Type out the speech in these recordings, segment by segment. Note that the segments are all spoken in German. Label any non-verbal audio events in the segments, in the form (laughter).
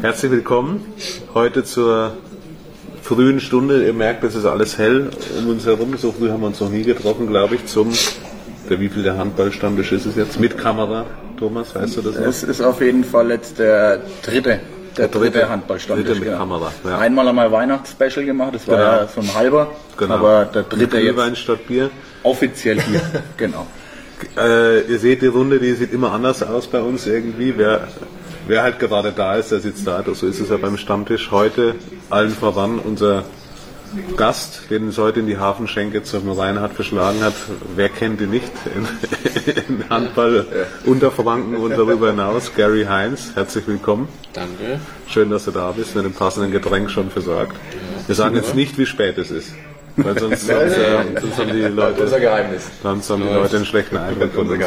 Herzlich willkommen heute zur frühen Stunde. Ihr merkt, es ist alles hell um uns herum. So früh haben wir uns noch nie getroffen, glaube ich, zum der wie viel der Handballstammtisch ist es jetzt mit Kamera. Thomas, weißt du das noch? Es ist auf jeden Fall jetzt der dritte. Der, dritte, dritte Handballstammtisch. Dritte mit genau. Kamera. Ja. Einmal einmal Weihnachtsspecial gemacht, das war genau. ja so ein halber. Genau. Aber der dritte jetzt. Wein statt Bier. Offiziell hier, (laughs) genau. Äh, ihr seht die Runde, die sieht immer anders aus bei uns irgendwie. Wer wer halt gerade da ist, der sitzt da. So ist es ja beim Stammtisch. Heute allen voran unser Gast, den es heute in die Hafenschenke zum Reinhard verschlagen hat. Wer kennt ihn nicht? In, in Handball unter Franken und darüber hinaus. Gary Heinz, herzlich willkommen. Danke. Schön, dass du da bist, mit dem passenden Getränk schon versorgt. Wir sagen jetzt nicht, wie spät es ist. Weil sonst, sonst, äh, sonst haben die Leute, unser Geheimnis. Sonst haben die Leute einen schlechten Eindruck von uns.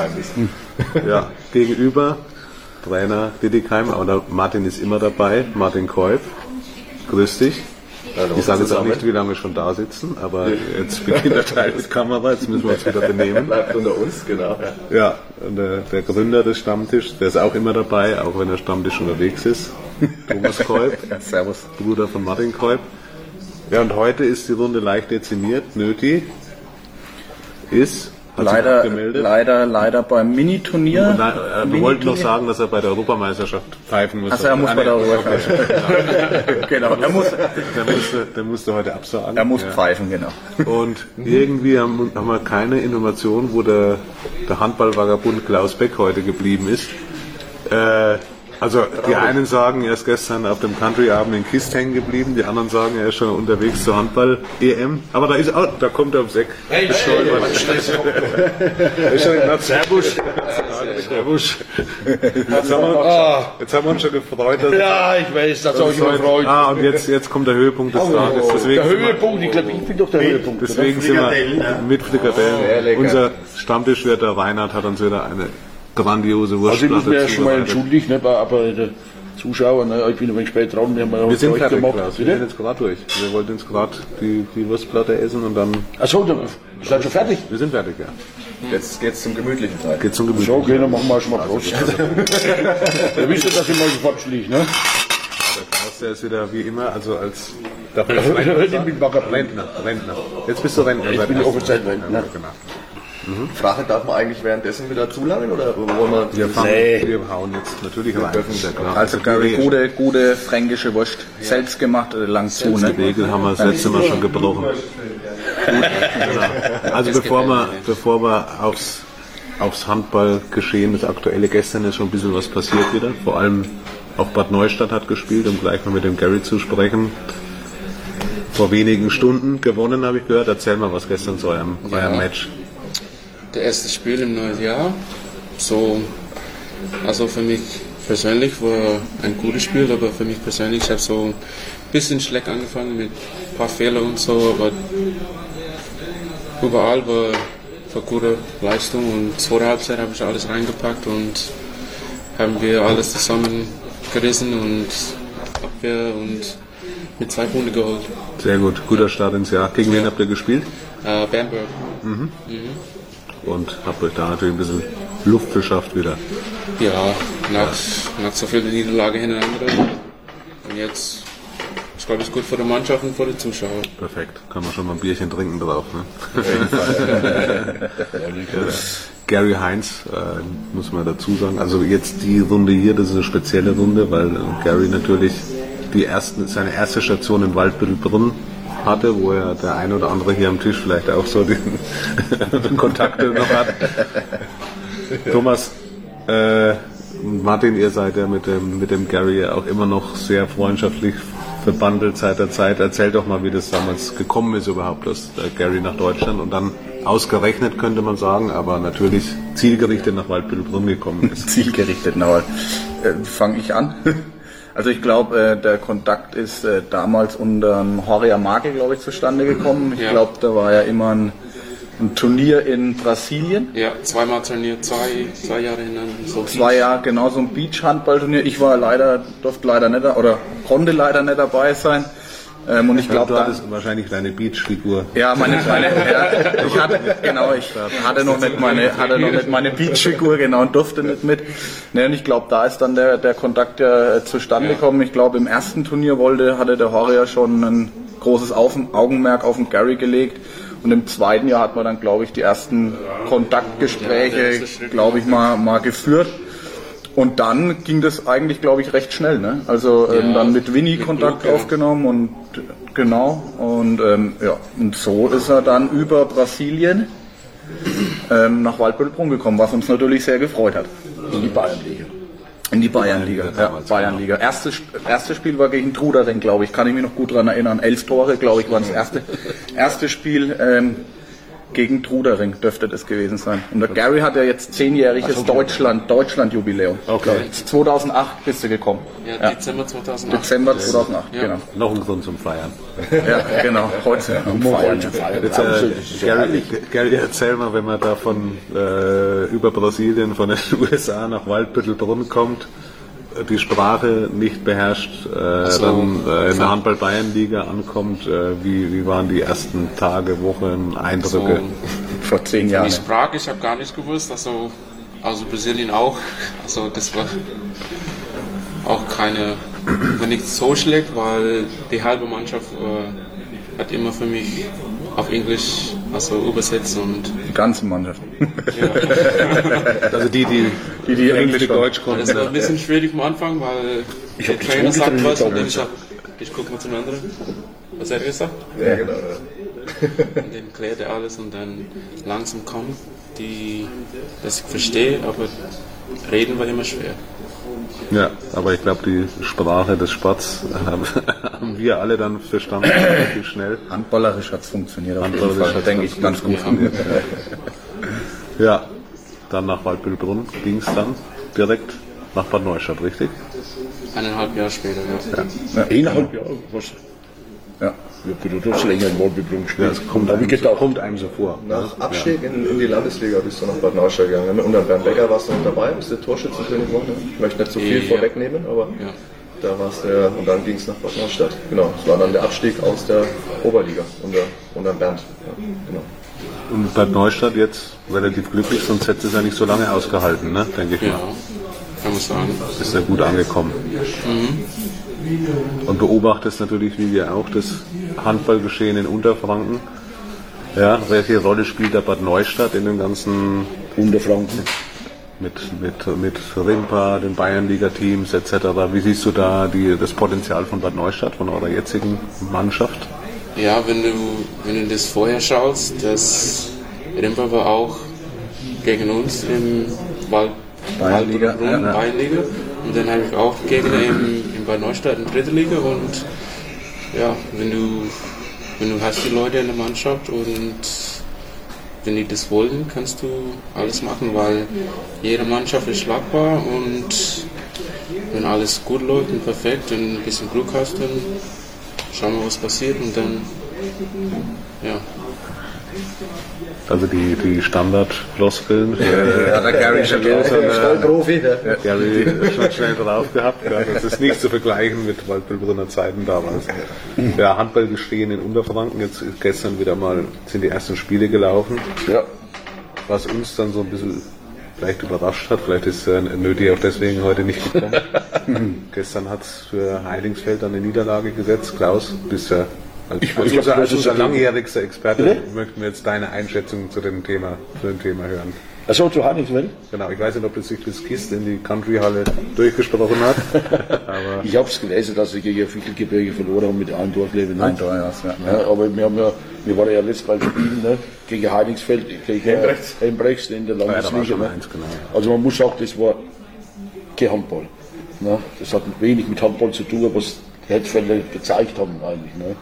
Ja, gegenüber Trainer Didikheim, oder Martin ist immer dabei, Martin Keuf. Grüß dich. Hallo, ich sage jetzt auch nicht, wie lange wir schon da sitzen, aber jetzt beginnt der Teil mit Kamera, jetzt müssen wir uns wieder benehmen. Bleibt unter uns, genau. Ja, und der, der, Gründer des Stammtischs, der ist auch immer dabei, auch wenn der Stammtisch unterwegs ist. Thomas Keub, ja, servus. Bruder von Martin Keub. Ja, und heute ist die Runde leicht dezimiert. Nöti ist leider, leider, leider beim Miniturnier. Äh, wir wollten noch sagen, dass er bei der Europameisterschaft pfeifen muss. Also er muss bei der Europameisterschaft. (laughs) genau, er muss, der, musste, der musste heute absagen. Er muss ja. pfeifen, genau. Und irgendwie haben, haben wir keine Information, wo der, der Handballvagabund Klaus Beck heute geblieben ist. Äh, also die einen sagen, er ist gestern auf dem Country-Abend in Kist hängen geblieben, die anderen sagen, er ist schon unterwegs zur Handball-EM. Aber da ist auch, da kommt er ums Eck. Hey, hey, hey, (laughs) Servus. (laughs) Servus. Jetzt haben, wir, ah. jetzt haben wir uns schon gefreut. ja, ich weiß, das soll ich mich freuen. Ah, und jetzt, jetzt kommt der Höhepunkt des Tages. Deswegen der Höhepunkt, ich glaube, ich bin doch der Höhepunkt. Deswegen sind wir mit Frikadellen. Unser Stammtischwirt, der Reinhard, hat uns wieder eine grandiose Wurstplatte. Also ich muss mich ja schon mal entschuldigen, ne, aber der Zuschauer, ne, ich bin ein wenig spät dran, wir haben ja wir sind fertig, gemacht. Wir sind jetzt gerade durch. Wir wollten jetzt gerade die, die Wurstplatte essen und dann... Achso, dann seid schon fertig? Wir sind fertig, ja. Jetzt geht's zum gemütlichen Teil. Geht zum gemütlichen So, okay, dann machen wir schon mal Prost. Also. Ihr wisst ja, dass ich mal sofort schliege, ne? Der Klaus, der ist wieder wie immer, also als... (laughs) Ich Rentner, Rentner. Jetzt bist du Rentner. Ich bin offiziell Rentner. Genau. Mhm. Frage, darf man eigentlich währenddessen wieder zulangen oder wollen wir... Wir, fangen, nee. wir hauen jetzt natürlich rein. Also Gary, gute, gute fränkische Wurst, ja. selbst gemacht oder lang zu. Ne? Die Regel haben wir das letzte Mal schon gebrochen. genau. Also bevor wir, bevor wir aufs, aufs Handballgeschehen, das aktuelle gestern ist schon ein bisschen was passiert wieder. Vor allem auch Bad Neustadt hat gespielt, um gleich mal mit dem Gary zu sprechen vor wenigen Stunden gewonnen, habe ich gehört. Erzähl mal, was gestern zu eurem, ja. eurem Match der erste Spiel im neuen Jahr. So, also für mich persönlich war ein gutes Spiel, aber für mich persönlich, ich habe so ein bisschen schlecht angefangen mit ein paar Fehlern und so, aber überall war, war gute Leistung und zweite Halbzeit habe ich alles reingepackt und haben wir alles zusammen gerissen und Abwehr und mit zwei Punkten geholt. Sehr gut, guter Start ins Jahr. Gegen wen habt ihr gespielt? Äh, Bamberg. Mhm. Mhm und habe euch da natürlich ein bisschen Luft verschafft wieder. Ja, nach, nach so vielen Niederlagen hintereinander. Und jetzt ist, glaube ich, gut für die Mannschaft und für die Zuschauer. Perfekt. Kann man schon mal ein Bierchen trinken drauf. Ne? (laughs) Gary Heinz, äh, muss man dazu sagen. Also jetzt die Runde hier, das ist eine spezielle Runde, weil Gary natürlich die ersten, seine erste Station in Waldbüttelbrunn hatte, wo ja der ein oder andere hier am Tisch vielleicht auch so den (laughs) Kontakte noch hat. Thomas, äh, Martin, ihr seid ja mit dem, mit dem Gary auch immer noch sehr freundschaftlich verbandelt seit der Zeit. Erzähl doch mal, wie das damals gekommen ist überhaupt, dass Gary nach Deutschland und dann ausgerechnet könnte man sagen, aber natürlich zielgerichtet nach Waldbüttelbrunn gekommen ist. (laughs) zielgerichtet, na, äh, fange ich an. Also ich glaube, äh, der Kontakt ist äh, damals unter Horia Marke, glaube ich, zustande gekommen. Ich ja. glaube, da war ja immer ein, ein, Turnier in Brasilien. Ja, zweimal Turnier, zwei, zwei Jahre hintereinander. So zwei Jahre, genau, so ein Beach-Handballturnier. Ich war leider, durfte leider nicht, oder konnte leider nicht dabei sein. Ähm, und ich Ja, glaube, du da, hattest wahrscheinlich deine Beach-Figur. ja, meine (laughs) kleine, ja, ich hatte, genau, ich hatte noch nicht meine, hatte noch nicht meine Beachfigur, genau, und durfte nicht mit. Ne, und ich glaube, da ist dann der, der Kontakt ja äh, zustande gekommen. Ich glaube, im ersten Turnier wollte, hatte der Horror schon ein großes Auf Augenmerk auf den Gary gelegt. Und im zweiten Jahr hat man dann, glaube ich, die ersten Ja, Kontaktgespräche, glaube ich, mal, mal geführt. Und dann ging das eigentlich, glaube ich, recht schnell. Ne? Also ähm, Ja, dann mit Winnie mit Kontakt ja. aufgenommen und genau. Und ähm, ja, und so ist er dann über Brasilien ähm, nach Waldbüttelbrunn gekommen, was uns natürlich sehr gefreut hat. In die Bayernliga. In die Bayernliga. Ja, Bayernliga. Erstes, erstes Spiel war gegen Trudering, glaube ich. Kann ich mich noch gut daran erinnern. Elf Tore, glaube ich, waren das erste, erste Spiel ähm, gegen Trudering, dürfte das gewesen sein. Und der Gary hat ja jetzt zehnjähriges Deutschland, Deutschland-Jubiläum. Okay. 2008 bist du gekommen. Ja, Dezember 2008. Dezember 2008, Ja. genau. Noch ein Grund zum Feiern. Ja, genau. Heute am Feiern. Jetzt, äh, Gary, Gary, erzähl mal, wenn man da von äh, über Brasilien, von den (laughs) USA nach Waldbüttelbrunn kommt, die Sprache nicht beherrscht, äh, so. dann äh, in der Handball-Bayern-Liga ankommt, äh, wie, wie waren die ersten Tage, Wochen, Eindrücke? So, (laughs) Vor zehn die Jahren. Sprache, ich habe gar nicht gewusst, also, also Brasilien auch. (laughs) Also das war auch keine, war nicht so schlecht, weil die halbe Mannschaft äh, hat immer für mich auf Englisch also übersetzt und Die ganze Mannschaft. Also die, die, Die, die Englisch Deutsch konnten. das war ein bisschen schwierig am Anfang, weil Ich der Trainer sagt was und dann ich sag, ich gucke mal zum anderen. Was hat er gesagt? Ja, genau. Ja. Und dann klärt er alles und dann langsam kommt die, dass ich verstehe, aber reden war immer schwer. Ja, aber ich glaube, die Sprache des Sports haben, (laughs) haben wir alle dann verstanden, relativ schnell. Handballerisch hat es funktioniert. Auf jeden Handballerisch Fall, denke ich, ganz gut. Ja, dann nach Waldbüttelbrunn ging es dann direkt nach Bad Neustadt, richtig? Eineinhalb Jahre später, ja. Eineinhalb Jahre, was? Ja. Ja, du hast länger in Waldbüttelbrunn gespielt. Ja, es kommt einem, gedacht. kommt einem so vor. Nach Abstieg in, in die Landesliga bist du nach Bad Neustadt gegangen. Und dann Bernd Becker warst du noch dabei, bist der Torschützenkönig geworden. Ich möchte nicht zu viel Ja. vorwegnehmen, aber Ja. da warst du ja, und dann ging es nach Bad Neustadt. Genau, es war dann der Abstieg aus der Oberliga unter, unter Bernd. Ja, genau. Und Bad Neustadt jetzt relativ glücklich, sonst hätte es ja nicht so lange ausgehalten, ne? denke ich Ja, mal. kann man sagen. Ist ja gut angekommen. Und beobachtest natürlich, wie wir auch, das Handballgeschehen in Unterfranken. Ja, welche Rolle spielt da Bad Neustadt in dem ganzen Unterfranken. mit, mit, mit Rimpa, den Bayernliga-Teams etc. Wie siehst du da die, das Potenzial von Bad Neustadt, von eurer jetzigen Mannschaft? Ja, wenn du, wenn du das vorher schaust, das Rimper war auch gegen uns im Wald, Bayernliga, Waldbrunn, ja, ja. Bayernliga. Und dann habe ich auch Gegner im, in Bad Neustadt in dritte Liga. Und ja, wenn du, wenn du hast die Leute in der Mannschaft und wenn die das wollen, kannst du alles machen, weil jede Mannschaft ist schlagbar. Und wenn alles gut läuft und perfekt und ein bisschen Glück hast, dann schauen wir, was passiert. Und dann, ja, Also die, die Standardfloskeln. Ja, der Gary schon drauf. Profi, ne? Gary schon schnell drauf gehabt. Ja. Das ist nicht zu vergleichen mit Waldbüttelbrunner Zeiten damals. Ja, Handball gestehen in Unterfranken. Jetzt ist gestern wieder mal sind die ersten Spiele gelaufen. Ja. Was uns dann so ein bisschen vielleicht überrascht hat. Vielleicht ist äh, Nöti auch deswegen heute nicht gekommen. (laughs) gestern hat es für Heilingsfeld eine Niederlage gesetzt. Klaus, bist ja als, Ich- als, ich unser, als unser langjährigster Experte Bitte? möchten wir jetzt deine Einschätzung zu dem Thema, zu dem Thema hören. Achso, zu Hannigswell? Genau, ich weiß nicht, ob das sich das Kist in die Country-Halle durchgesprochen hat, (laughs) aber Ich habe es gelesen, dass sie gegen Fickelgebirge verloren haben mit einem Torleben. Ne? Ein Tor, ja, ja. Ja, aber wir haben ja, wir waren ja letztes Mal spielen, ne? gegen Heilingsfeld, gegen Hembrechts. Hembrechts in der da Landesliga. ne? genau. Also man muss sagen, das war kein Handball. Ne? Das hat wenig mit Handball zu tun, was die Hetzfelder gezeigt haben eigentlich. Ne?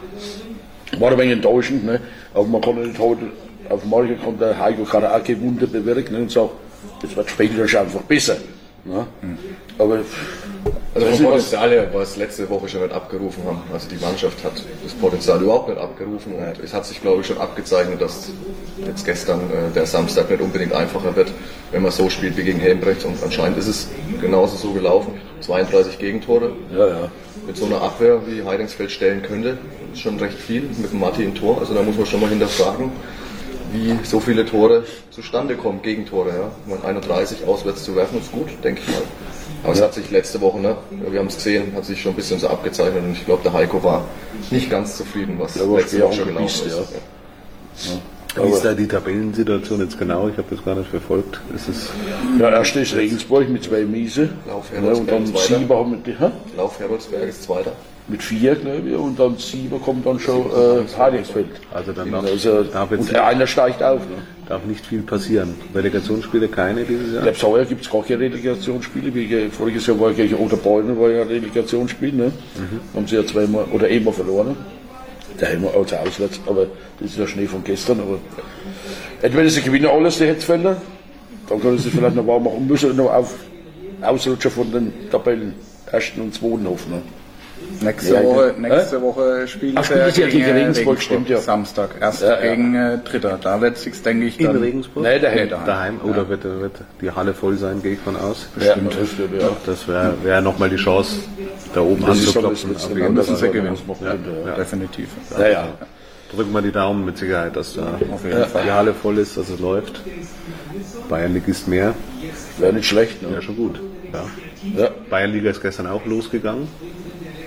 War ein wenig enttäuschend, ne? aber man kann nicht heute, auf morgen kann der Heiko Karaake Wunder bewirken ne? und sagt, das wird spielerisch einfach besser. Ne? Aber Also vom was- Potenzial her, was letzte Woche schon nicht abgerufen haben. Also die Mannschaft hat das Potenzial überhaupt nicht abgerufen und es hat sich, glaube ich, schon abgezeichnet, dass jetzt gestern äh, der Samstag nicht unbedingt einfacher wird, wenn man so spielt wie gegen Helmbrecht und anscheinend ist es genauso so gelaufen. 32 Gegentore. ja, ja. Mit so einer Abwehr wie Heidingsfeld stellen könnte. Ist schon recht viel mit dem Matti im Tor. Also da muss man schon mal hinterfragen, wie so viele Tore zustande kommen, Gegentore. Ja. Meine, 31 auswärts zu werfen ist gut, denke ich mal. Aber es hat sich letzte Woche, ne, wir haben es gesehen, hat sich schon ein bisschen so abgezeichnet und ich glaube, der Heiko war nicht ganz zufrieden, was war letzte Woche schon gelaufen angepisst, ist. ja. Wie ist da die Tabellensituation jetzt genau? Ich habe das gar nicht verfolgt. Ist es Ja, erst ist Regensburg mit zwei Miese. Lauf Ja, und dann Zweiter. Sieber haben mit, hä? Lauf Heroldsberg ist Zweiter. mit vier, glaube ich, und dann Sieber kommt dann schon äh, Heidingsfeld. Also dann darf, Also, darf, jetzt, und einer steigt auf. Ne? darf nicht viel passieren. Relegationsspiele keine dieses Ich Jahr? glaube, Sauer gibt es gar keine Relegationsspiele. Wie ge- voriges Jahr war gegen Oderbeulen war ja ein Relegationsspiel. Ne? Haben sie ja zweimal oder einmal verloren. Daheim also auswärts, aber das ist ja Schnee von gestern. Aber entweder sie gewinnen alles, die Hetzfelder, dann können sie vielleicht noch warm machen und müssen noch auf Ausrutscher von den Tabellen ersten und zweiten hoffen. Ne? Nächste Ja, Woche, ja. nächste Woche spielen Ach, spielt sie ihr gegen Regensburg, stimmt, ja. Samstag, erst Ja, ja. gegen äh, Dritter. Da wird es denke ich, In dann Regensburg? Nein, daheim. Nee, daheim. Daheim? Oder wird, wird die Halle voll sein, gehe ich von aus? Bestimmt. Ja, das ja. Wäre wär nochmal die Chance, da oben anzuklopfen. dass Fall. sie gewinnen. ja. definitiv. Ja, ja. Drücken wir die Daumen mit Sicherheit, dass da Auf jeden Fall. die Halle voll ist, dass es läuft. Bayern Ligist mehr, Wäre nicht schlecht. ja Ne? schon gut. Ja. Ja. Bayern Liga ist gestern auch losgegangen.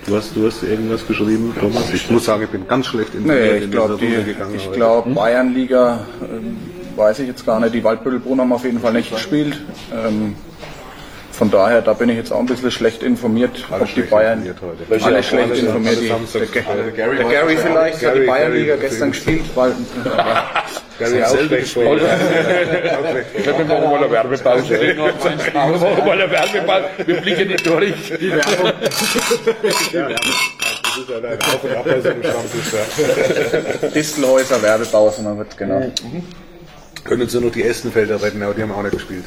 Du hast, du hast irgendwas geschrieben, Thomas. Ich muss sagen, ich bin ganz schlecht informiert Nee, in ich glaube, dieser Runde gegangen. ich glaube, Bayernliga ähm, weiß ich jetzt gar nicht. Die Waldbüttelbrunn haben auf jeden Fall nicht gespielt. Ähm, von daher, da bin ich jetzt auch ein bisschen schlecht informiert, ob die Bayern. Welche alle schlecht alle- informiert. alle Die, der, der, Gary der Gary vielleicht hat Gary- die Bayernliga gestern gespielt, weil (laughs) Gary auch schlecht wir machen mal eine Werbepause. Machen wir mal eine Werbepause. Wir blicken nicht durch. Das ist ja ein Auf und Ab bei so einem Stammtisch. Distelhäuser Werbepause, man wird genau. Können Sie noch die Essenfelder retten, aber die haben auch nicht gespielt.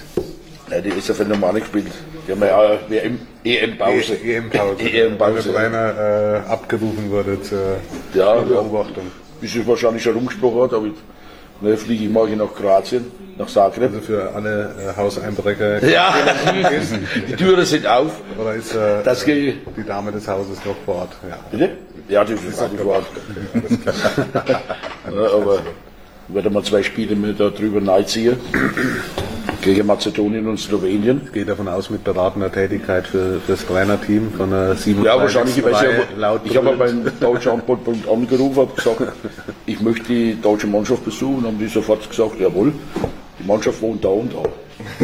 Ja, die ist ja für normal gespielt. Die haben ja auch WM, EM-Pause. EM-Pause. (laughs) EM-Pause. Weil einer äh, abgerufen wurde zur Ja, ja. Beobachtung. Bis ich wahrscheinlich schon rumgesprochen hat, aber ne, fliege ich morgen nach Kroatien, nach Zagreb. Also für alle äh, Hauseinbrecher. (laughs) Ja, die Türen sind auf. Oder ist äh, Das die Dame des Hauses noch vor Ort? Ja. Bitte? Ja, die ist auch vor Ort. (laughs) ja, aber ich werde mal zwei Spiele mit da drüber neiziehen. Gegen Mazedonien und Slowenien. Ich gehe davon aus, mit beratender Tätigkeit für, für das Trainerteam von der 7 Ja, wahrscheinlich. Ich, weiß ja, laut ich habe beim Deutschen Handballbund angerufen, habe gesagt, ich möchte die deutsche Mannschaft besuchen. Haben die sofort gesagt, jawohl, die Mannschaft wohnt da und da.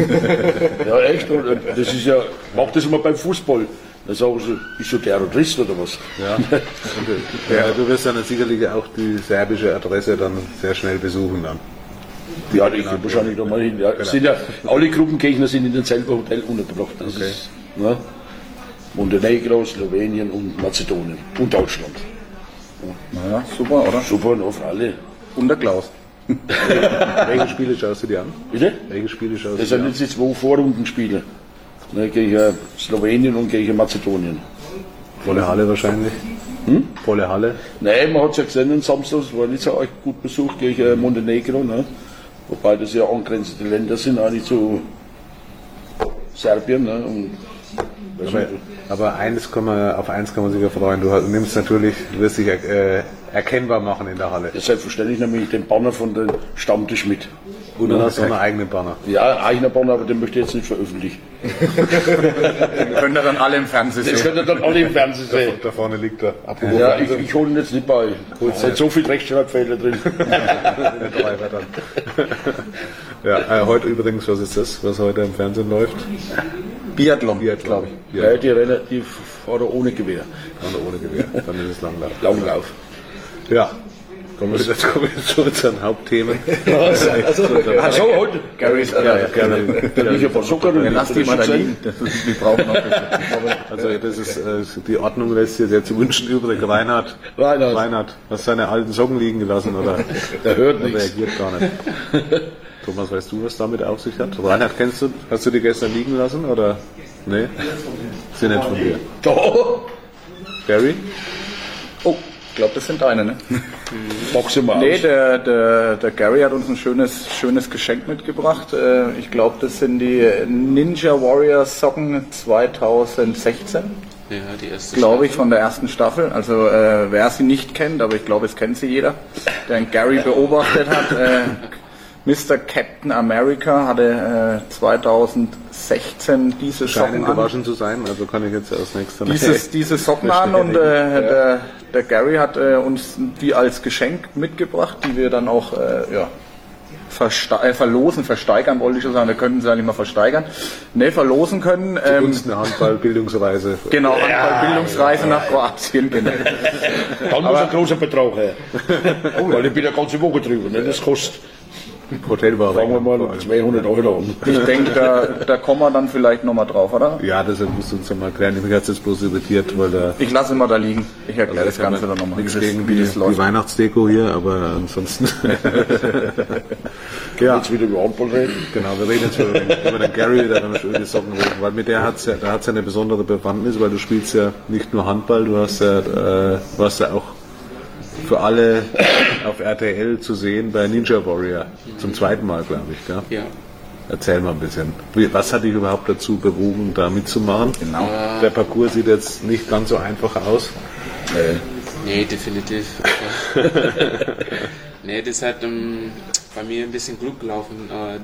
(laughs) ja, echt. Und äh, das ist ja, macht das immer beim Fußball. Da sagen sie, bist du Terrorist oder was? Ja. Und, äh, ja, du wirst dann sicherlich auch die serbische Adresse dann sehr schnell besuchen dann. Ja, ich gehe wahrscheinlich noch mal hin. Ja. Es sind ja, alle Gruppengegner sind in demselben Hotel untergebracht. Das ist, ne? Montenegro, Slowenien und Mazedonien und Deutschland. Ja, super, oder? Super, und auf alle. Und der Klaus. (laughs) Welche Spiele schaust du dir an? Bitte? Welche Spiele schaust Das du dir sind an? jetzt die zwei Vorrundenspiele. Ne, gegen Slowenien und gegen Mazedonien. Volle Halle wahrscheinlich. Hm? Volle Halle. Nein, man hat es ja gesehen am Samstag, es war nicht so gut besucht gegen Montenegro. Ne? Wobei das ja angrenzende Länder sind, eigentlich zu Serbien. Ne? Und, Aber, aber eines kann man, auf eins kann man sich ja freuen. Du nimmst natürlich, du wirst dich äh, erkennbar machen in der Halle. ja, selbstverständlich nämlich den Banner von den Stammtisch mit. Und du hast auch einen eigenen Banner. Ja, eigener Banner, aber den möchte ich jetzt nicht veröffentlichen. Wir können da dann alle im Fernsehen Das sehen. könnt ihr dann alle im Fernsehen sehen. Da vorne liegt er. Apropos Ja, ich, ich hole ihn jetzt nicht bei. Es sind so viele Rechtschreibfehler drin. (laughs) ja, äh, heute übrigens, was ist das, was heute im Fernsehen läuft? Biathlon, Biathlon. glaube ich. Ja, die die fahren ohne Gewehr. Oder ohne Gewehr. Dann ist es Langlauf. Langlauf. Ja. Kommen wir wieder, kommen wir zu unseren Hauptthemen. (laughs) Also heute. Gary ist Ja, gerne. Da liegt ja von Zucker. Lass die mal da liegen. Wir brauchen noch. Also das ist äh, die Ordnung lässt hier sehr zu wünschen übrig. Reinhard, Reinhard. Reinhard, hast seine alten Socken liegen gelassen oder (laughs) Der hört nichts. reagiert gar nicht. Thomas, weißt du, was damit auf sich hat? Reinhard kennst du? Hast du die gestern liegen lassen oder? Nee? Sind nicht von dir. Doch. Gary? Oh, ich glaube, das sind deine, ne? (laughs) Boxe mal Nee, der, der, der Gary hat uns ein schönes, schönes Geschenk mitgebracht. Äh, Ich glaube, das sind die Ninja Warrior Socken 2016. Ja, die erste glaube ich, Staffel. von der ersten Staffel. Also äh, wer sie nicht kennt, aber ich glaube, es kennt sie jeder, der einen Gary beobachtet hat. Äh, Mr. Captain America hatte äh, 2016 diese Scheinen Socken an. gewaschen zu sein, also kann ich jetzt als nächstes Dieses, diese (laughs) Socken an und äh, der, der Gary hat äh, uns die als Geschenk mitgebracht, die wir dann auch äh, ja, verste äh, verlosen, versteigern wollte ich schon sagen, wir könnten sie ja nicht mal versteigern. Ne, verlosen können. Ähm, Uns eine Handballbildungsreise. (laughs) genau, Handball-Bildungsreise nach Kroatien, genau. Dann (laughs) muss ein großer Betrag her. Weil ich bin ja ganze Woche drüber. Ne? Das kostet, Hotel war sagen wir mal, 200 Euro. Ich denke, da, da kommen wir dann vielleicht nochmal drauf, oder? Ja, deshalb musst du uns ja mal erklären. Mich hat es jetzt bloß irritiert, weil da Ich lasse ihn mal da liegen. Ich erkläre das ich habe Ganze dann nochmal, nichts wie das, gegen wie die, das. Weihnachtsdeko hier, aber ansonsten. (laughs) ja, Jetzt wieder über Handball reden. genau, wir reden jetzt über den, über den Gary, der dann die Socken redet, weil mit der hat's ja, da hat's ja eine besondere Bewandtnis, weil du spielst ja nicht nur Handball, du hast ja, äh, du hast ja auch für alle auf RTL zu sehen bei Ninja Warrior. Zum zweiten Mal, glaube ich, gell? Ja. Erzähl mal ein bisschen. Was hat dich überhaupt dazu bewogen, da mitzumachen? Genau. Der Parcours sieht jetzt nicht ganz so einfach aus. Nee, definitiv. (laughs) nee, das hat ähm, bei mir ein bisschen Glück gelaufen äh,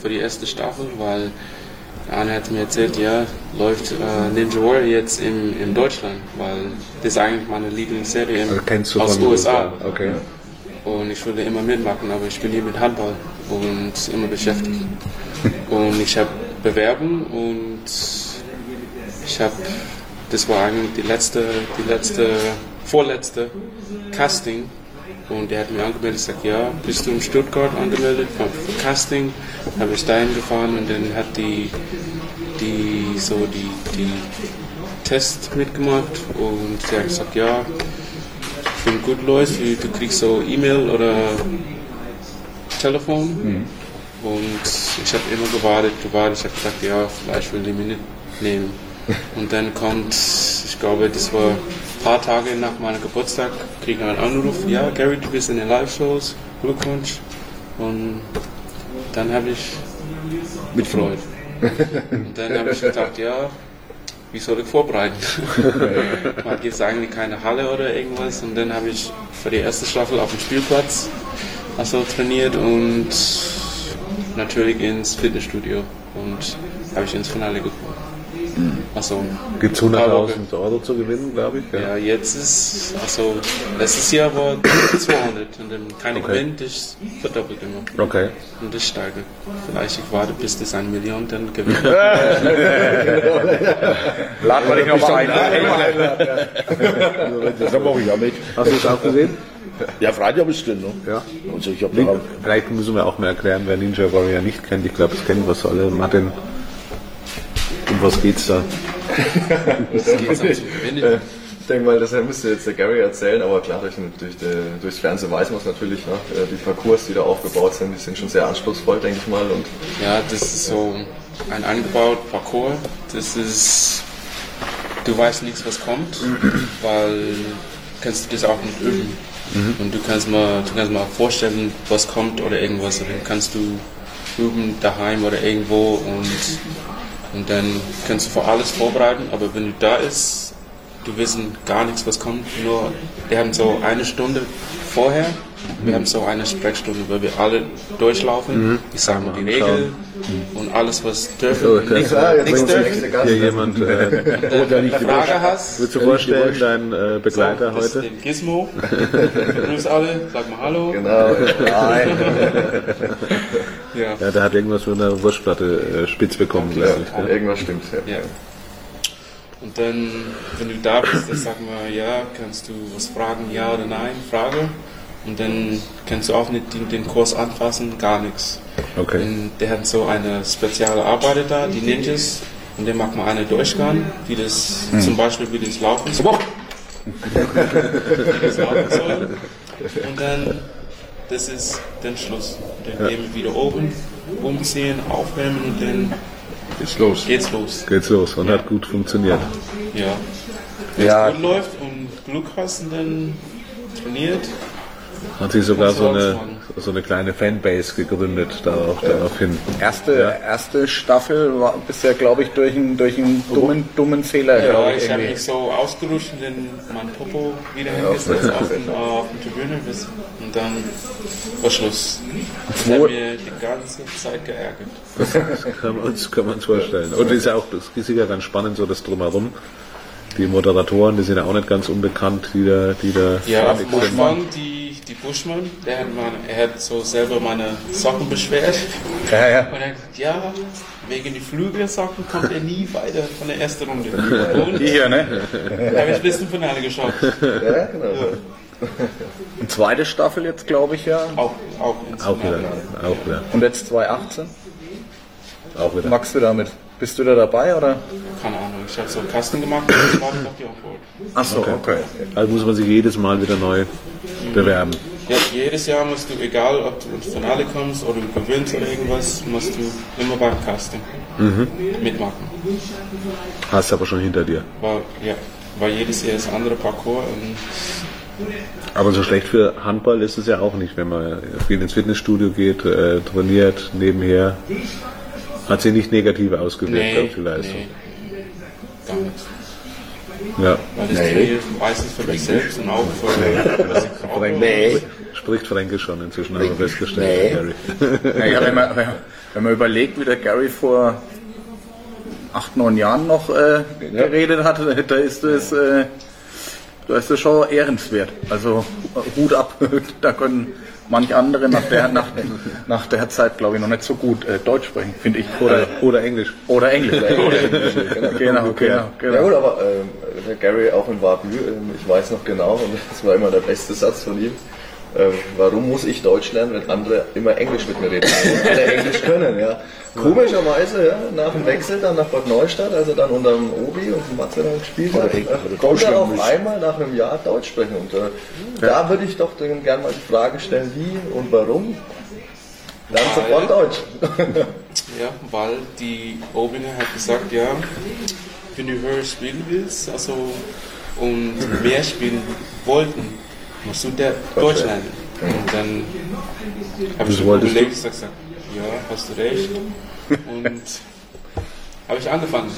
für die erste Staffel, weil Arne hat mir erzählt, ja, läuft äh, Ninja Warrior jetzt in, in Deutschland, weil das ist eigentlich meine Lieblingsserie im, Also aus den USA. Okay. Und ich wollte immer mitmachen, aber ich bin hier mit Handball und immer beschäftigt. (laughs) Und ich habe Bewerbung und ich habe, das war eigentlich die letzte, die letzte, vorletzte Casting. Und der hat mir angemeldet, sagt, ja, bist du in Stuttgart angemeldet für, für Casting? Dann habe ich dahin gefahren und dann hat die, die, so die, die Test mitgemacht und der hat gesagt, ja, wenn gut läuft, wie- du kriegst so E-Mail oder Telefon. Und ich habe immer gewartet, gewartet. Ich habe gesagt, ja, vielleicht will die mich nicht nehmen. (laughs) Und dann kommt, ich glaube, das war paar Tage nach meinem Geburtstag, kriege ich einen Anruf, ja, Gary, du bist in den Live-Shows, Glückwunsch. Und dann habe ich mitfreut. Und dann habe ich gedacht, ja, wie soll ich vorbereiten? (laughs) Man gibt eigentlich keine Halle oder irgendwas. Und dann habe ich für die erste Staffel auf dem Spielplatz also trainiert und natürlich ins Fitnessstudio. Und habe ich ins Finale gekommen. Also, Gibt es 100.000 Euro zu gewinnen, glaube ich. ja, jetzt ist, also letztes Jahr war (coughs) 200 und dann keine Okay. gewinnt, das verdoppelt immer. Okay. Und das steigert. Vielleicht ich warte, bis das eine Million dann gewinnt. Laden wir dich nochmal ein. Das mache ich ja nicht. Hast du es auch gesehen? Ja, Freitag habe ich es drin. Ne? Ja. Also ich habe Link, da vielleicht müssen wir auch mal erklären, wer Ninja Warrior nicht kennt. Ich glaube, das kennen wir alle. Martin, um was geht's da? Wenn ich- denke mal, das müsste jetzt der Gary erzählen, aber klar, durch, durch durchs Fernsehen weiß man es natürlich. Ne? Äh, Die Parcours, die da aufgebaut sind, die sind schon sehr anspruchsvoll, denke ich mal. Und Ja, das ist so ein angebaut Parcours. Das ist, du weißt nichts, was kommt, (clears throat) weil kannst du das auch nicht üben. Und du kannst mal, du kannst mal vorstellen, was kommt oder irgendwas. Und dann kannst du üben daheim oder irgendwo und, und dann kannst du für alles vorbereiten. Aber wenn du da ist, du wissen gar nichts, was kommt. Nur wir haben so eine Stunde vorher, wir haben so eine Sprechstunde, wo wir alle durchlaufen. Ich sage mal die Regeln und alles, was dürfen und nichts, nichts dürfen. Hier jemand, äh, Wenn du eine Frage hast, willst du vorstellen, dein äh, Begleiter das ist heute? den Gizmo. (laughs) Grüß alle, sag mal Hallo. genau, (laughs) nein. (laughs) Ja. Ja, der hat irgendwas mit einer Wurstplatte äh, spitz bekommen, glaube ich. ja, irgendwas stimmt. Ja. Ja. Und dann, wenn du da bist, dann sag mal, ja, kannst du was fragen, ja oder nein, Frage. Und dann kannst du auch nicht den, den Kurs anfassen, gar nichts. Okay. Und der hat so eine spezielle Arbeit da, die Ninjas. Und der macht mal eine Durchgang, wie das, zum Beispiel, wie das laufen soll. wie das laufen (laughs) soll. Und dann, das ist dann Schluss. Dann gehen wir wieder oben, umziehen, aufwärmen und dann Ist los. geht's los. Geht's los und hat gut funktioniert. Ja. Wenn Ja. es gut läuft und Glück hast und dann trainiert, Hat sich sogar so eine, ausmachen. So eine kleine Fanbase gegründet darauf, daraufhin. Erste, erste Staffel war bisher, glaube ich, durch einen, durch einen dummen, dummen Fehler, Ja, ich, ich habe mich so ausgerutscht und dann mein Popo wieder hingesetzt auf, (laughs) den, auf der Tribüne und dann war Schluss. Das hat mir die ganze Zeit geärgert. (laughs) Kann man uns, kann man uns vorstellen. Und ist ja auch, das ist ja ganz spannend, so das Drumherum. Die Moderatoren, die sind ja auch nicht ganz unbekannt, die da, die da Ja, die, die Buschmann, der hat, meine, er hat so selber meine Socken beschwert. Ja, ja. Und er hat gesagt, ja, wegen die Flügelsocken kommt er nie weiter von der ersten Runde. Und Die hier, ne? habe ich bis zum Finale geschaut. Ja, genau. Und zweite Staffel jetzt, glaube ich, ja. Auch, auch Auch wieder, auch wieder, Und jetzt 2018. auch wieder. Magst du damit? Bist du da dabei, oder? Keine Ahnung, ich habe so einen Kasten gemacht und ich auf die Antwort. Ach so, okay. Also muss man sich jedes Mal wieder neu bewerben. Ja, jedes Jahr musst du, egal ob du ins Finale kommst oder du gewinnst oder irgendwas, musst du immer beim Casting mitmachen. Hast aber schon hinter dir. Weil, ja, weil jedes Jahr ist ein anderer Parcours und Aber so schlecht für Handball ist es ja auch nicht, wenn man viel ins Fitnessstudio geht, äh, trainiert, nebenher. Hat sich nicht negativ ausgewirkt nee, auf die Leistung. nee, gar nichts. Ja. Weil das trainiert meistens für dich selbst und auch für was ich brauche. Nee. Spricht Fränkisch schon inzwischen, haben wir festgestellt. Gary. (laughs) Naja, wenn man, wenn man überlegt, wie der Gary vor acht, neun Jahren noch äh, geredet hat, (laughs) da ist es, äh, da ist es schon ehrenswert. Also Hut ab, (laughs) da können manch andere nach der, nach, nach der Zeit, glaube ich, noch nicht so gut äh, Deutsch sprechen, finde ich. Oder, oder Englisch. Oder Englisch. genau, genau, Ja genau. gut, aber ähm, der Gary auch in Wabü, ähm, ich weiß noch genau, und das war immer der beste Satz von ihm, ähm, warum muss ich Deutsch lernen, wenn andere immer Englisch mit mir reden und alle Englisch können, ja. Komischerweise, ja, nach dem Wechsel dann nach Bad Neustadt, als er dann unter dem Obi und dem Matze dann gespielt hat, äh, konnte er auf einmal nach einem Jahr Deutsch sprechen. Und äh, da würde ich doch dann gerne mal die Frage stellen, wie und warum. Dann sofort Deutsch. (laughs) Ja, weil die Obinger hat gesagt, ja, wenn du höher spielen willst, also und mehr spielen wollten, musst du Deutsch lernen. Und dann habe ich überlegt, ich gesagt, ja, hast du recht. Und habe ich angefangen.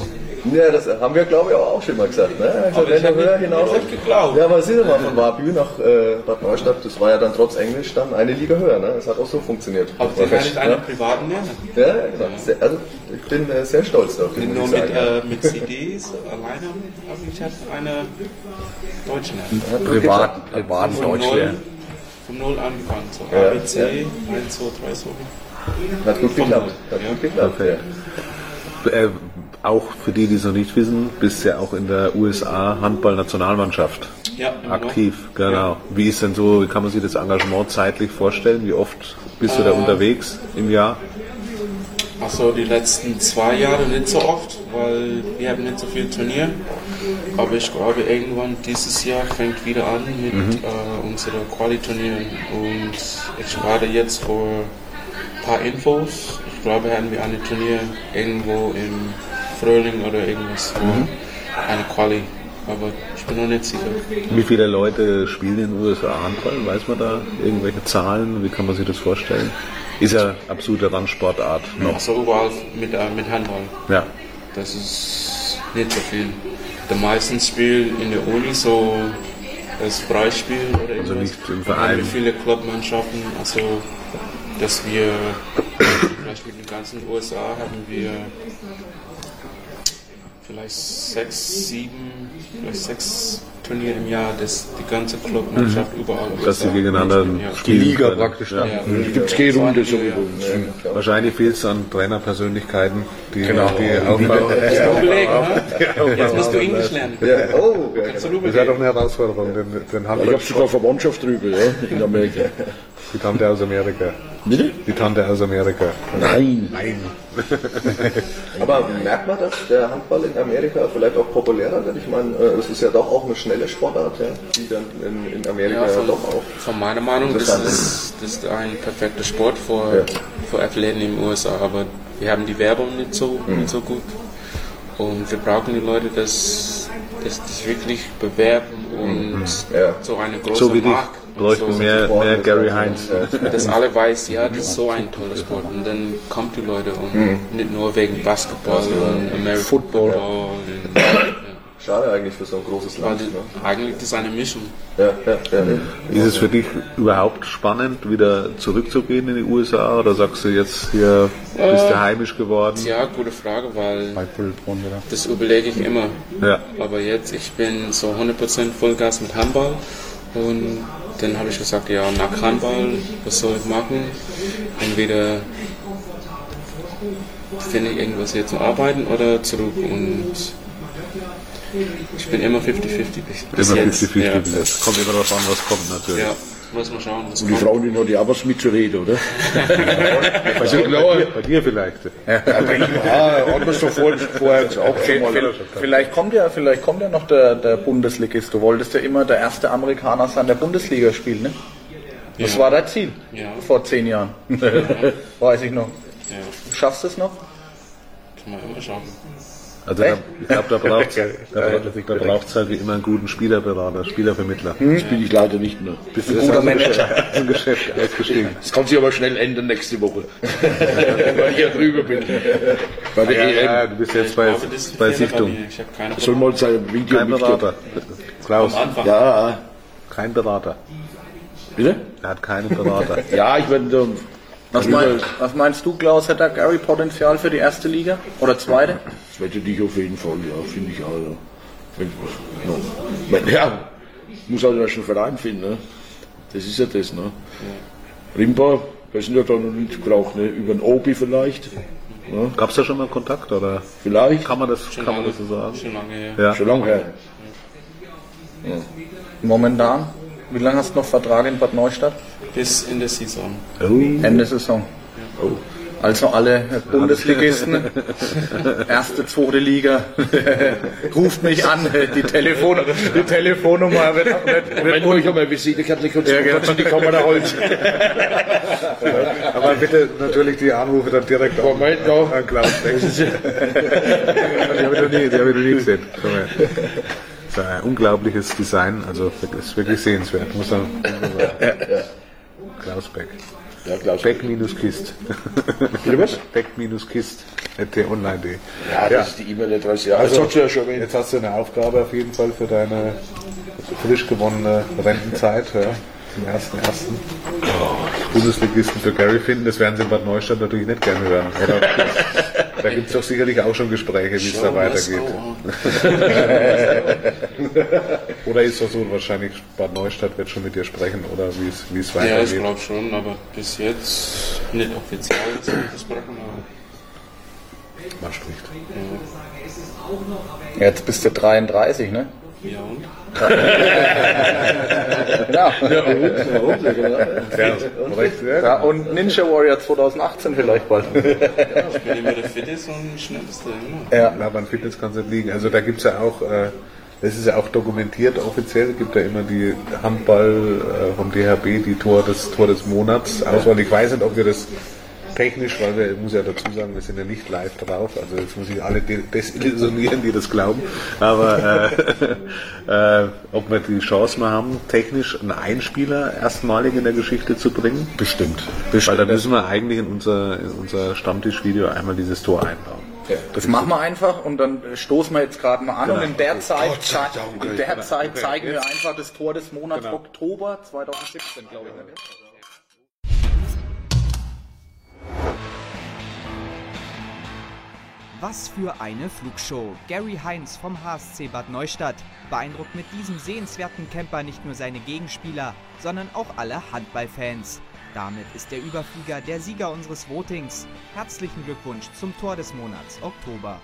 Ja, das haben wir, glaube ich, auch schon mal gesagt. Ne? Also, Aber wenn ich höher hinaus nicht geglaubt. Ja, aber sieh doch mal, von Wabü nach äh, Bad Neustadt, das war ja dann trotz Englisch dann eine Liga höher. Ne? Das hat auch so funktioniert. Aber die werden nicht einen ne? privaten lernen. Ja, ja, genau. Sehr, also, ich bin äh, sehr stolz darauf. Nicht muss nur ich mit, äh, mit CDs alleine, aber ich hatte eine Deutsch lernen. Hat gut Privat, geklappt. privat Von Deutsch null, lernen. von null angefangen, so Ja, ABC, ja. 1, 2, 3, so. Hat gut geklappt. Hat ja. gut geklappt. Ja. Äh, auch für die, die es noch nicht wissen, bist ja auch in der USA Handballnationalmannschaft Ja, aktiv. Genau. Wie ist denn so, wie kann man sich das Engagement zeitlich vorstellen? Wie oft bist du da unterwegs im Jahr? Also die letzten zwei Jahre nicht so oft, weil wir haben nicht so viel Turnier. Aber ich glaube irgendwann dieses Jahr fängt wieder an mit äh, unserer Quali-Turnier und ich warte jetzt vor ein paar Infos. Ich glaube, haben wir ein Turnier irgendwo im Frühling oder irgendwas, wo eine Quali. Aber ich bin noch nicht sicher. Wie viele Leute spielen in den USA Handball? Weiß man da irgendwelche Zahlen? Wie kann man sich das vorstellen? Ist ja absolute Randsportart noch. Also überall mit, äh, mit Handball. Ja. Das ist nicht so viel. Die meisten spielen in der Uni so das Freispiel oder irgendwas. nicht im Verein. wir viele Clubmannschaften, also dass wir vielleicht mit den ganzen USA haben wir vielleicht sechs, sieben, vielleicht sechs Turniere im Jahr, dass die ganze Clubmannschaft überall Mhm. Dass sie gegeneinander spielen, spielen Liga können. praktisch Ja. Ja. Da gibt es keine Runde so wie bei Ja. uns. Wahrscheinlich fehlt es an Trainerpersönlichkeiten, die, Genau. die aufbauen. Hast du überlegt, ne? Jetzt musst du Englisch lernen. Ja, oh, ja. Das wäre doch eine Herausforderung, den, den Ich habe sogar Verwandtschaft drüber, ja, in Amerika. Die Tante aus Amerika. Bitte? Die Tante aus Amerika. Nein. Aber merkt man, dass der Handball in Amerika vielleicht auch populärer wird? Ich meine, äh, es ist ja doch auch eine schnelle Sportart, ja, die dann in, in Amerika Ja, ja, von, doch auch. von meiner Meinung ist das ist ein perfekter Sport für, Ja. für Athleten in den USA, aber wir haben die Werbung nicht so, Mhm. nicht so gut. Und wir brauchen die Leute, dass, dass das wirklich bewerben und Ja. so eine große So wie. Marke bräuchten So, mehr, mehr Gary ja- Heinz. (laughs) dass alle weiß, ja, das ist so ein toller Sport. Und dann kommen die Leute und nicht nur wegen Basketball und American Football. Football. Schade eigentlich für so ein großes Land. die, Ne? eigentlich das ist eine Mischung. Ja, ja, ja. Ist es für dich überhaupt spannend, wieder zurückzugehen in die USA? Oder sagst du jetzt, hier bist du heimisch geworden? Ja, gute Frage, weil das überlege ich immer. Ja. Aber jetzt, ich bin so 100% Vollgas mit Handball und dann habe ich gesagt, ja, nach Handball, was soll ich machen? Entweder finde ich irgendwas hier zum Arbeiten oder zurück und ich bin immer 50-50 bis, bis Immer jetzt. 50-50 ja. bis jetzt. Kommt immer darauf an, was kommt natürlich. ja, muss man schauen, was Und die kommt. Frauen, die haben (laughs) ja auch mitzureden, oder? Also, bei, dir, bei dir vielleicht. Ja, hat man es doch vorher, vorher auch schon mal. Vielleicht kommt ja, vielleicht kommt ja noch der, der Bundesligist. Du wolltest ja immer der erste Amerikaner sein, der Bundesliga spielt, ne? Das Ja. war dein Ziel Ja. vor zehn Jahren. (laughs) Weiß ich noch. Ja, Schaffst du es noch? kann man immer schauen. Also da, ich glaube, (laughs) da braucht es da braucht's halt wie immer einen guten Spielerberater, Spielervermittler. Das bin ich leider nicht mehr. Bist du guter Manager? Ein Geschäft ausgestiegen. Das kann sich aber schnell ändern nächste Woche. Weil ich ja drüber bin. Bei der EM. Ja, du bist jetzt bei, ist bei ein Sichtung. mir. Ich habe keine Soll mal sein Video Kein. Berater. Klaus. Ja, kein Berater. bitte? Er hat keinen Berater. (laughs) Ja, ich werde. Was, mein, was meinst du, Klaus? Hat da Gary Potenzial für die erste Liga? Oder zweite? Das wette dich auf jeden Fall, ja, finde ich auch. Ja. Wenn, ja. Wenn, ja, muss halt erst einen Verein finden, ne? Das ist ja das, ne? Rimba, wir sind ja da noch nicht gebraucht, ne? Über ein Obi vielleicht. Ne? Gab es da schon mal Kontakt oder Vielleicht. kann man das, Schon kann man lange, das so sagen? schon lange her. Ja. Schon lange her. Momentan? Wie lange hast du noch Vertrag in Bad Neustadt? Bis in der Saison. Oh. Ende Saison. Also alle Bundesligisten, erste, zweite Liga, (laughs) ruft mich an, die, Telefon, die Telefonnummer wird, wird, Wenn du ich habe eine Visitekarte kurz, ja, kurz in die Kamera holen. Aber bitte natürlich die Anrufe dann direkt an, Moment, ja. an Klaus Beck. die habe ich noch nie, die habe ich noch nie gesehen. Das ist ein unglaubliches Design, also das ist wirklich sehenswert, muss man sagen. Klaus Beck. Ja. Beck-Kist. Beck-Kist. online.de. Ja, das ist die E-Mail-Adresse. Ja, hast du ja. Jetzt hast du eine Aufgabe auf jeden Fall für deine frisch gewonnene Rentenzeit. Ja, zum ersten ersten. Bundesligisten für Gary finden, das werden sie in Bad Neustadt natürlich nicht gerne hören. (laughs) Da gibt es doch sicherlich auch schon Gespräche, wie es da weitergeht. (laughs) Oder ist das so, wahrscheinlich Bad Neustadt wird schon mit dir sprechen, oder wie es, wie es Ja, ich weitergeht. glaube schon, aber bis jetzt nicht offiziell gesprochen. Aber Man spricht. Jetzt bist du 33, ne? ja, und? Ja. Ja, ja. ja. Und Ninja Warrior 2018 vielleicht bald. Ich bin immer der Fitteste und Schnellste. Immer. Ja. Ja, beim Fitness kann es nicht liegen. Also da gibt es ja auch, äh, das ist ja auch dokumentiert offiziell, gibt ja immer die Handball äh, vom DHB, die Tor des, Tor des Monats Auswahl. Ich weiß nicht, ob wir das technisch, weil wir, ich muss ja dazu sagen, wir sind ja nicht live drauf, also jetzt muss ich alle de- desillusionieren, die das glauben, aber äh, (laughs) äh, ob wir die Chance mal haben, technisch einen Einspieler erstmalig in der Geschichte zu bringen. Bestimmt. Weil da müssen wir eigentlich in unser, in unser Stammtischvideo einmal dieses Tor einbauen. Das machen wir einfach und dann stoßen wir jetzt gerade mal an und in der Zeit, zei- in der Zeit zeigen wir einfach das Tor des Monats Oktober 2017, glaube ich. Was für eine Flugshow. Gary Heinz vom HSC Bad Neustadt beeindruckt mit diesem sehenswerten Camper nicht nur seine Gegenspieler, sondern auch alle Handballfans. Damit ist der Überflieger der Sieger unseres Votings. Herzlichen Glückwunsch zum Tor des Monats Oktober.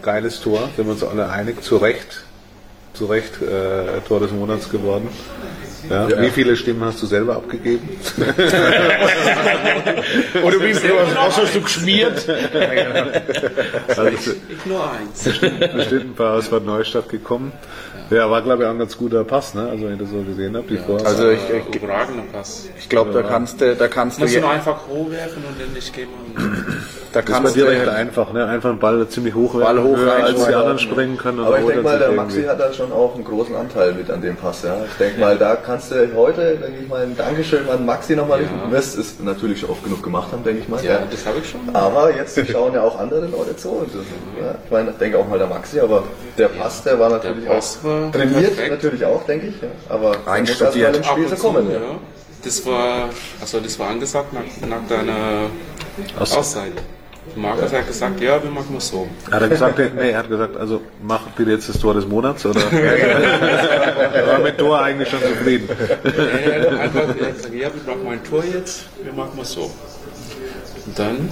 Geiles Tor, sind wir uns alle einig, zu Recht, zu Recht äh, Tor des Monats geworden. Ja. Wie viele Stimmen hast du selber abgegeben? (laughs) Oder wie viel was hast du geschmiert? Also, Ich nur eins. sind bestimmt ein paar aus Bad Neustadt gekommen. Ja, war glaube ich auch ein ganz guter Pass, ne? Also wenn ich das so gesehen habe, die Vor Also ich, ich, überragender Pass. ich glaube, da kannst du, da kannst du Musst du nur einfach hochwerfen und dann nicht gehen. Da Das ist bei kannst dir du recht einfach, ne? Einfach einen Ball ziemlich hoch, Ball hoch höher, als die anderen springen können. Aber ich denke mal, er der Maxi irgendwie. hat da schon auch einen großen Anteil mit an dem Pass. Ja. Ich denke mal, da kannst du heute, denke ich mal, ein Dankeschön an Maxi nochmal richten. Du wirst es natürlich schon oft genug gemacht haben, denke ich mal. Ja, das habe ich schon. Aber jetzt schauen ja auch andere Leute zu. Und das, ja, ich meine, ich denke auch mal der Maxi, aber der Pass, der war natürlich Der Pass auch war trainiert, perfekt. natürlich auch, denke ich. Ja. Aber Einstudiert. im Spiel zu, kommen. Ja. ja. Das war, also das war angesagt nach, nach deiner Auszeit. Markus hat gesagt, ja, wir machen es so. Hat er gesagt, nee, er hat gesagt, also mach bitte jetzt das Tor des Monats oder? (laughs) er war mit Tor eigentlich schon zufrieden. Er hat einfach hat gesagt, ja, wir brauchen ein Tor jetzt, wir machen es so. Und dann,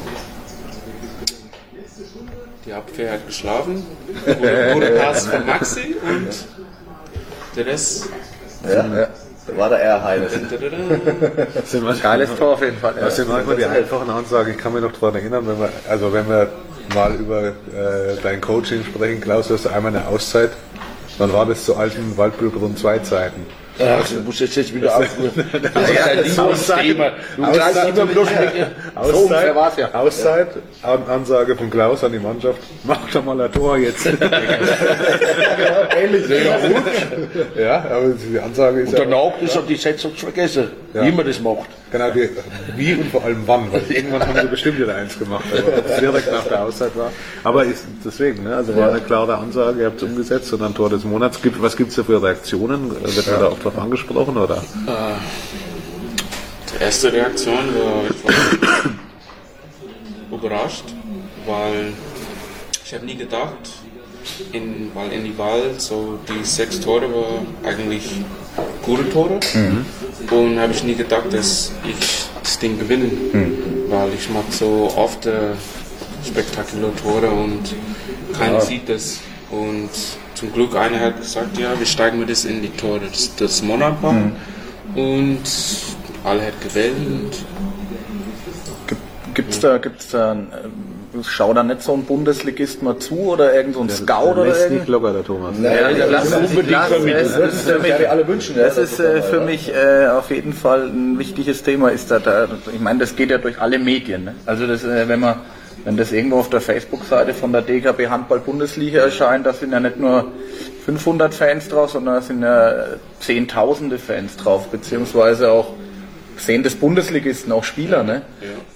die Abwehr hat geschlafen, wurde Pass von Maxi und der Rest. Ja, ja. Da war der R. Heines. Das sind manchmal- Geiles Tor auf jeden Fall. Das sind manchmal die einfachen Ansagen. Ich kann mich noch daran erinnern, wenn wir, also wenn wir mal über äh, dein Coaching sprechen, Klaus, du hast einmal eine Auszeit. Wann war das zu alten Waldbüllbrunn 2 Zeiten? Ach, du musst jetzt, jetzt wieder aufrufen. Das ist ein Auszeit- Lieblingsthema. Du Auszeit- immer bloß. So war's ja. Auszeit, An Ansage von Klaus an die Mannschaft, mach doch mal ein Tor jetzt. (laughs) Ähnlich. Ja, ja, aber die Ansage ist Und ja, danach ist er die Setzung vergessen, wie man das macht. genau die, wie und vor allem wann, weil irgendwann haben sie bestimmt wieder eins gemacht, aber ob es direkt nach der Auszeit war. Aber ist, deswegen, ne, also war eine klare Ansage, ihr habt es umgesetzt und dann Tor des Monats. Gibt, was gibt es da für Reaktionen? Wird man da auch drauf angesprochen oder? Die erste Reaktion war, ich (coughs) war überrascht, weil ich habe nie gedacht, in, weil in die Wahl so die sechs Tore war eigentlich gute Tore. Und habe ich nie gedacht, dass ich das Ding gewinne, weil ich mag so oft äh, spektakuläre Tore und keiner sieht das. Und zum Glück einer hat gesagt, ja, wir steigen wir das in die Tore des, des Monats machen und alle hat gewählt. Und Gibt's da, gibt's da, ein, äh, schau da nicht so ein Bundesligist mal zu oder irgend so ein Scout oder lässt irgend? nicht locker, der Thomas. Ja, Ja, lass, das ist unbedingt lass, vermitteln. das ist für mich, wir alle wünschen, ja, das ist äh, für mich äh, auf jeden Fall ein wichtiges Thema. Ist da, da, ich meine, das geht ja durch alle Medien. Ne? Also das, äh, wenn man, wenn das irgendwo auf der Facebook-Seite von der DKB Handball Bundesliga erscheint, da sind ja nicht nur 500 Fans drauf, sondern da sind ja Zehntausende Fans drauf, beziehungsweise auch sehen des Bundesligisten, auch Spieler. Ne?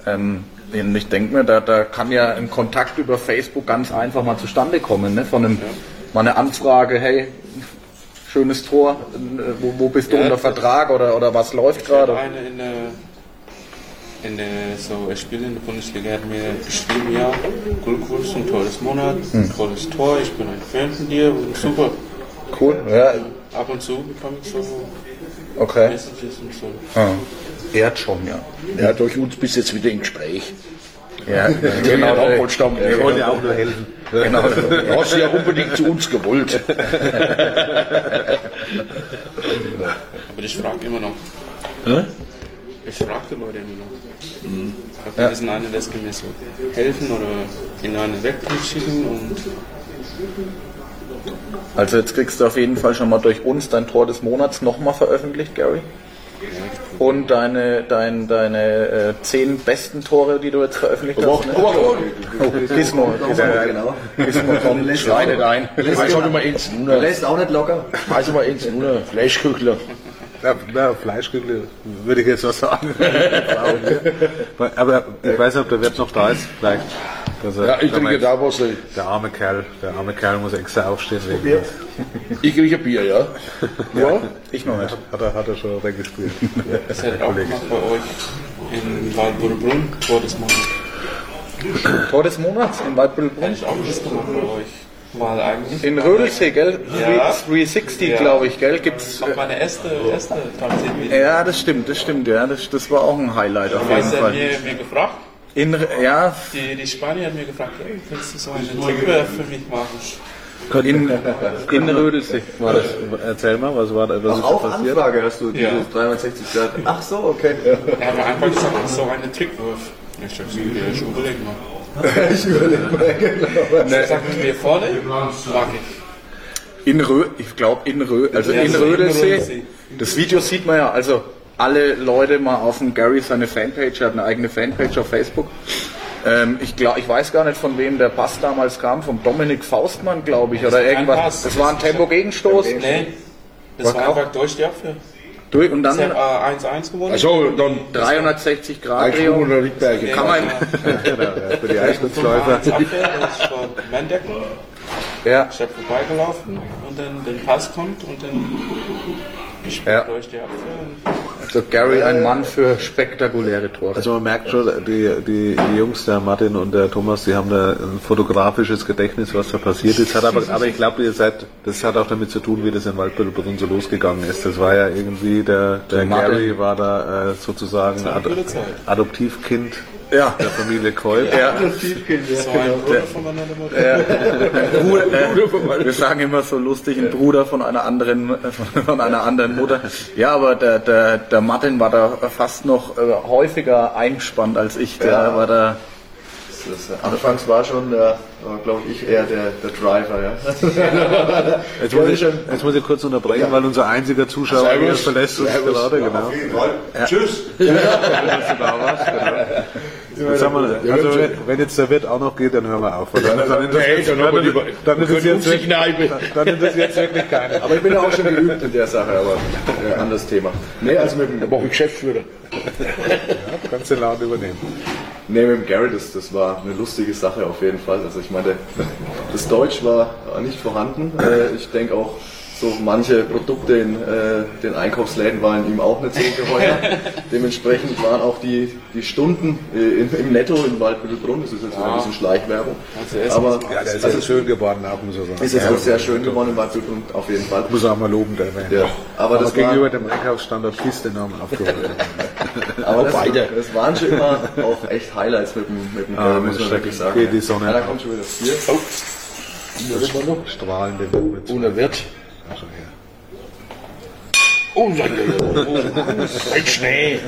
Ähm, und ich denke mir, da, da kann ja ein Kontakt über Facebook ganz einfach mal zustande kommen, ne? von einem, mal eine Anfrage, hey, schönes Tor, wo, wo bist du Ja, unter Vertrag oder, oder was läuft gerade? eine in der, in der, so, er spielt in der Bundesliga, hat mir geschrieben, ja, Glückwunsch zum Tor des Monats, Hm. tolles Tor, ich bin ein Fan von dir, und super. Cool, ja, Ab und zu bekomme ich so okay. Messages und so. Ah. Ehrt schon, ja. Ja, durch uns bist du jetzt wieder im Gespräch. Ja, (laughs) Genau, genau. Ich wollte ja auch nur helfen. genau. Du hast ja unbedingt zu uns gewollt. (laughs) Aber ich frage immer noch. Ich frage die Leute immer noch. Mhm. Ob ja. einer, das kann mir so helfen oder in eine Wegpunkt schicken und Also jetzt kriegst du auf jeden Fall schon mal durch uns dein Tor des Monats nochmal veröffentlicht, Gary. Und deine, dein, deine äh, zehn besten Tore, die du jetzt veröffentlicht hast. Ne? Oh, Gizmo, Ja, genau. Gizmo kommt, schreitet ein. Weiß auch immer eins, Du nur. lässt auch nicht locker. Weiß immer eins, nur. Fleischküchler. Ja, ja, Fleischküchle würde ich jetzt was sagen. (laughs) Aber ich weiß nicht, ob der Wirt noch da ist. Vielleicht. Er, Ja, ich jetzt- da was. äh, Der arme Kerl, der arme Kerl muss extra aufstehen wegen das. Ich kriege ein Bier, (laughs) ja. Ja? Ich noch nicht. Hat er, hat er schon weggespielt. das (laughs) hat auch gemacht bei euch in Waldburbrunn, Tor des Monats. Tor des Monats in Waldbüttelbrunn. Hätte ich auch das gemacht bei euch. Weil eigentlich. In Rödelsee, gell? Ja. 360, Ja. glaube ich, gell? Gibt's. Auch meine erste, erste Transitvideo. Ja, das stimmt, das stimmt, ja. Das, das war auch ein Highlight auf jeden Fall. mir, mir gefragt, In, ja, die, die Spanier haben mir gefragt, hey, willst du so einen Trickwerf für mich machen? in, in Rödelsee war das. Erzähl mal, was war da, was ist Auch passiert? Anfrage hast du, Ja. dieses 360 Grad. Ach so, okay. Er hat mir einfach gesagt, so einen Trickwurf. Ich ja, ich überleg mal. (laughs) Ich überlege mal, genau. Er sagt mir vorne, mag ich. In Rö, ich glaube in Rö, also in. Rödelsee. Das Video sieht man ja, also alle Leute mal auf dem Gary seine Fanpage, er hat eine eigene Fanpage auf Facebook. Ähm, ich, glaub, ich weiß gar nicht, von wem der Pass damals kam, vom Dominik Faustmann, glaube ich, oder war irgendwas. Pass. Das war ein Tempo-Gegenstoß. Nee, das Was war auch? einfach durch die Abwehr. Durch und Das dann hat äh, 1-1 gewonnen. Also dann 360 Grad Eichhuhn Drehung. oder Rittberger. Kann man, (laughs) Für die Eiskurzläufer. Abwehr, das war Mandecken. ja, Ich habe vorbeigelaufen und dann den Pass kommt und dann ich Ja. also Gary ein Mann für spektakuläre Tore. Also man merkt schon, die, die, die Jungs, der Martin und der Thomas, die haben da ein fotografisches Gedächtnis, was da passiert ist. Hat aber, aber ich glaube, ihr seid, das hat auch damit zu tun, wie das in Waldbüttelbrunn so losgegangen ist. Das war ja irgendwie, der, der. Gary war da äh, sozusagen Ad. Adoptivkind ja, der Familie Kolb. ja. So ein Bruder von meiner Mutter. Bruder, äh, wir sagen immer so lustig, ein Bruder von einer anderen, äh, von, von einer anderen Mutter. Ja, aber der, der, der Martin war da fast noch äh, häufiger eingespannt als ich. Der Ja. war da. Das, äh, anfangs war schon, äh, glaube ich, eher der, der Driver. Ja. (laughs) Jetzt muss, ich, jetzt muss ich kurz unterbrechen, weil unser einziger Zuschauer hier verlässt uns gerade, genau. Tschüss. (laughs) Jetzt haben wir, also wenn, jetzt der Wirt auch noch geht, dann hören wir auf. Dann, interessiert es wirklich, keinen. (laughs) Aber ich bin ja auch schon geübt in der Sache, aber äh, anderes Thema. Nee, also mit dem, Da brauche ich Geschäftsführer. Du kannst den Laden übernehmen. Nee, mit dem Gary, das, das war eine lustige Sache auf jeden Fall. Also ich meine, das Deutsch war nicht vorhanden. Äh, ich denke auch, so manche Produkte in äh, den Einkaufsläden waren ihm auch nicht so geheuer. (laughs) Dementsprechend waren auch die, die Stunden äh, im, im Netto in Waldbüttelbrunn, das ist jetzt wieder ein bisschen Schleichwerbung. Aber Ja, der ist also schön geworden, auch muss ich sagen. ist jetzt auch sehr schön geworden in Waldbüttelbrunn, auf jeden Fall. Muss auch mal loben, der. Ja, aber das war- gegenüber dem Einkaufsstandort Kiste enorm aufgeholt. (laughs) Aber das, beide. das waren schon immer auch echt Highlights mit dem, mit dem Ah, muss man wirklich sagen. geht die Sonne Ja, da kommt schon wieder das Bier. Strahlende Witwe. Ohne Wirt. Oh, ja, ja, ja. Oh, ein Schnee.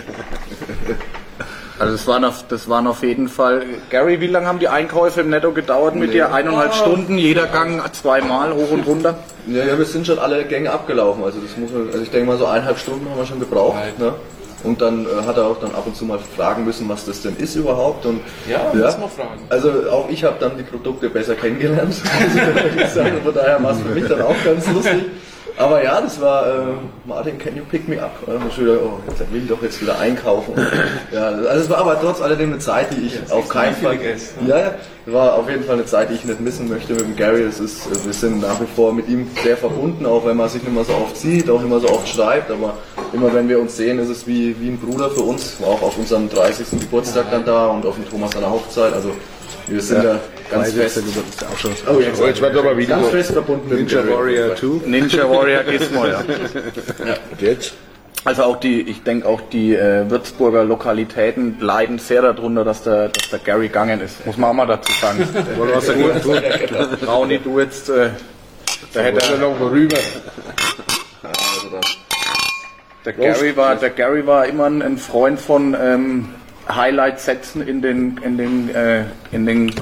Also das waren, auf, das waren auf jeden Fall. Gary, wie lange haben die Einkäufe im Netto gedauert mit dir? Eineinhalb Stunden, jeder Gang zweimal hoch und runter. Ja, ja, wir sind schon alle Gänge abgelaufen. Also das muss man, also ich denke mal so eineinhalb Stunden haben wir schon gebraucht. Ne? Und dann äh, hat er auch dann ab und zu mal fragen müssen, was das denn ist überhaupt. Und Ja, muss man fragen. Also auch ich habe dann die Produkte besser kennengelernt. (laughs) sagen. Von daher war es für mich dann auch ganz lustig. Aber ja, das war äh, Martin, can you pick me up? Ich wieder, oh, jetzt will ich doch jetzt wieder einkaufen. ja, also es war aber trotz alledem eine Zeit, die ich auf keinen Fall. Ja, ja, war auf jeden Fall eine Zeit, die ich nicht missen möchte mit dem Gary. Das ist, äh, wir sind nach wie vor mit ihm sehr verbunden, auch wenn man sich nicht mehr so oft sieht, auch nicht mehr so oft schreibt. Aber immer wenn wir uns sehen, ist es wie, wie ein Bruder für uns. War auch auf unserem 30. Geburtstag dann da und auf dem Thomas seiner Hochzeit. Also wir sind da ganz fest. ist auch schon. Oh, jetzt, Oh, jetzt wird aber wieder ganz fest verbunden mit dem Ninja Gary. Warrior 2. Ninja Warrior Gizmo, ja. Und jetzt? Also auch die, ich denke auch die äh, Würzburger Lokalitäten leiden sehr darunter, dass der, dass der Gary gegangen ist. Muss man auch mal dazu sagen. (laughs) Dagegen tun? Rauni, du jetzt, äh, da hätte Dann noch rüber. Der Gary war, der Gary war immer ein, ein Freund von ähm, Highlight-Sätzen in den, in den, äh, in den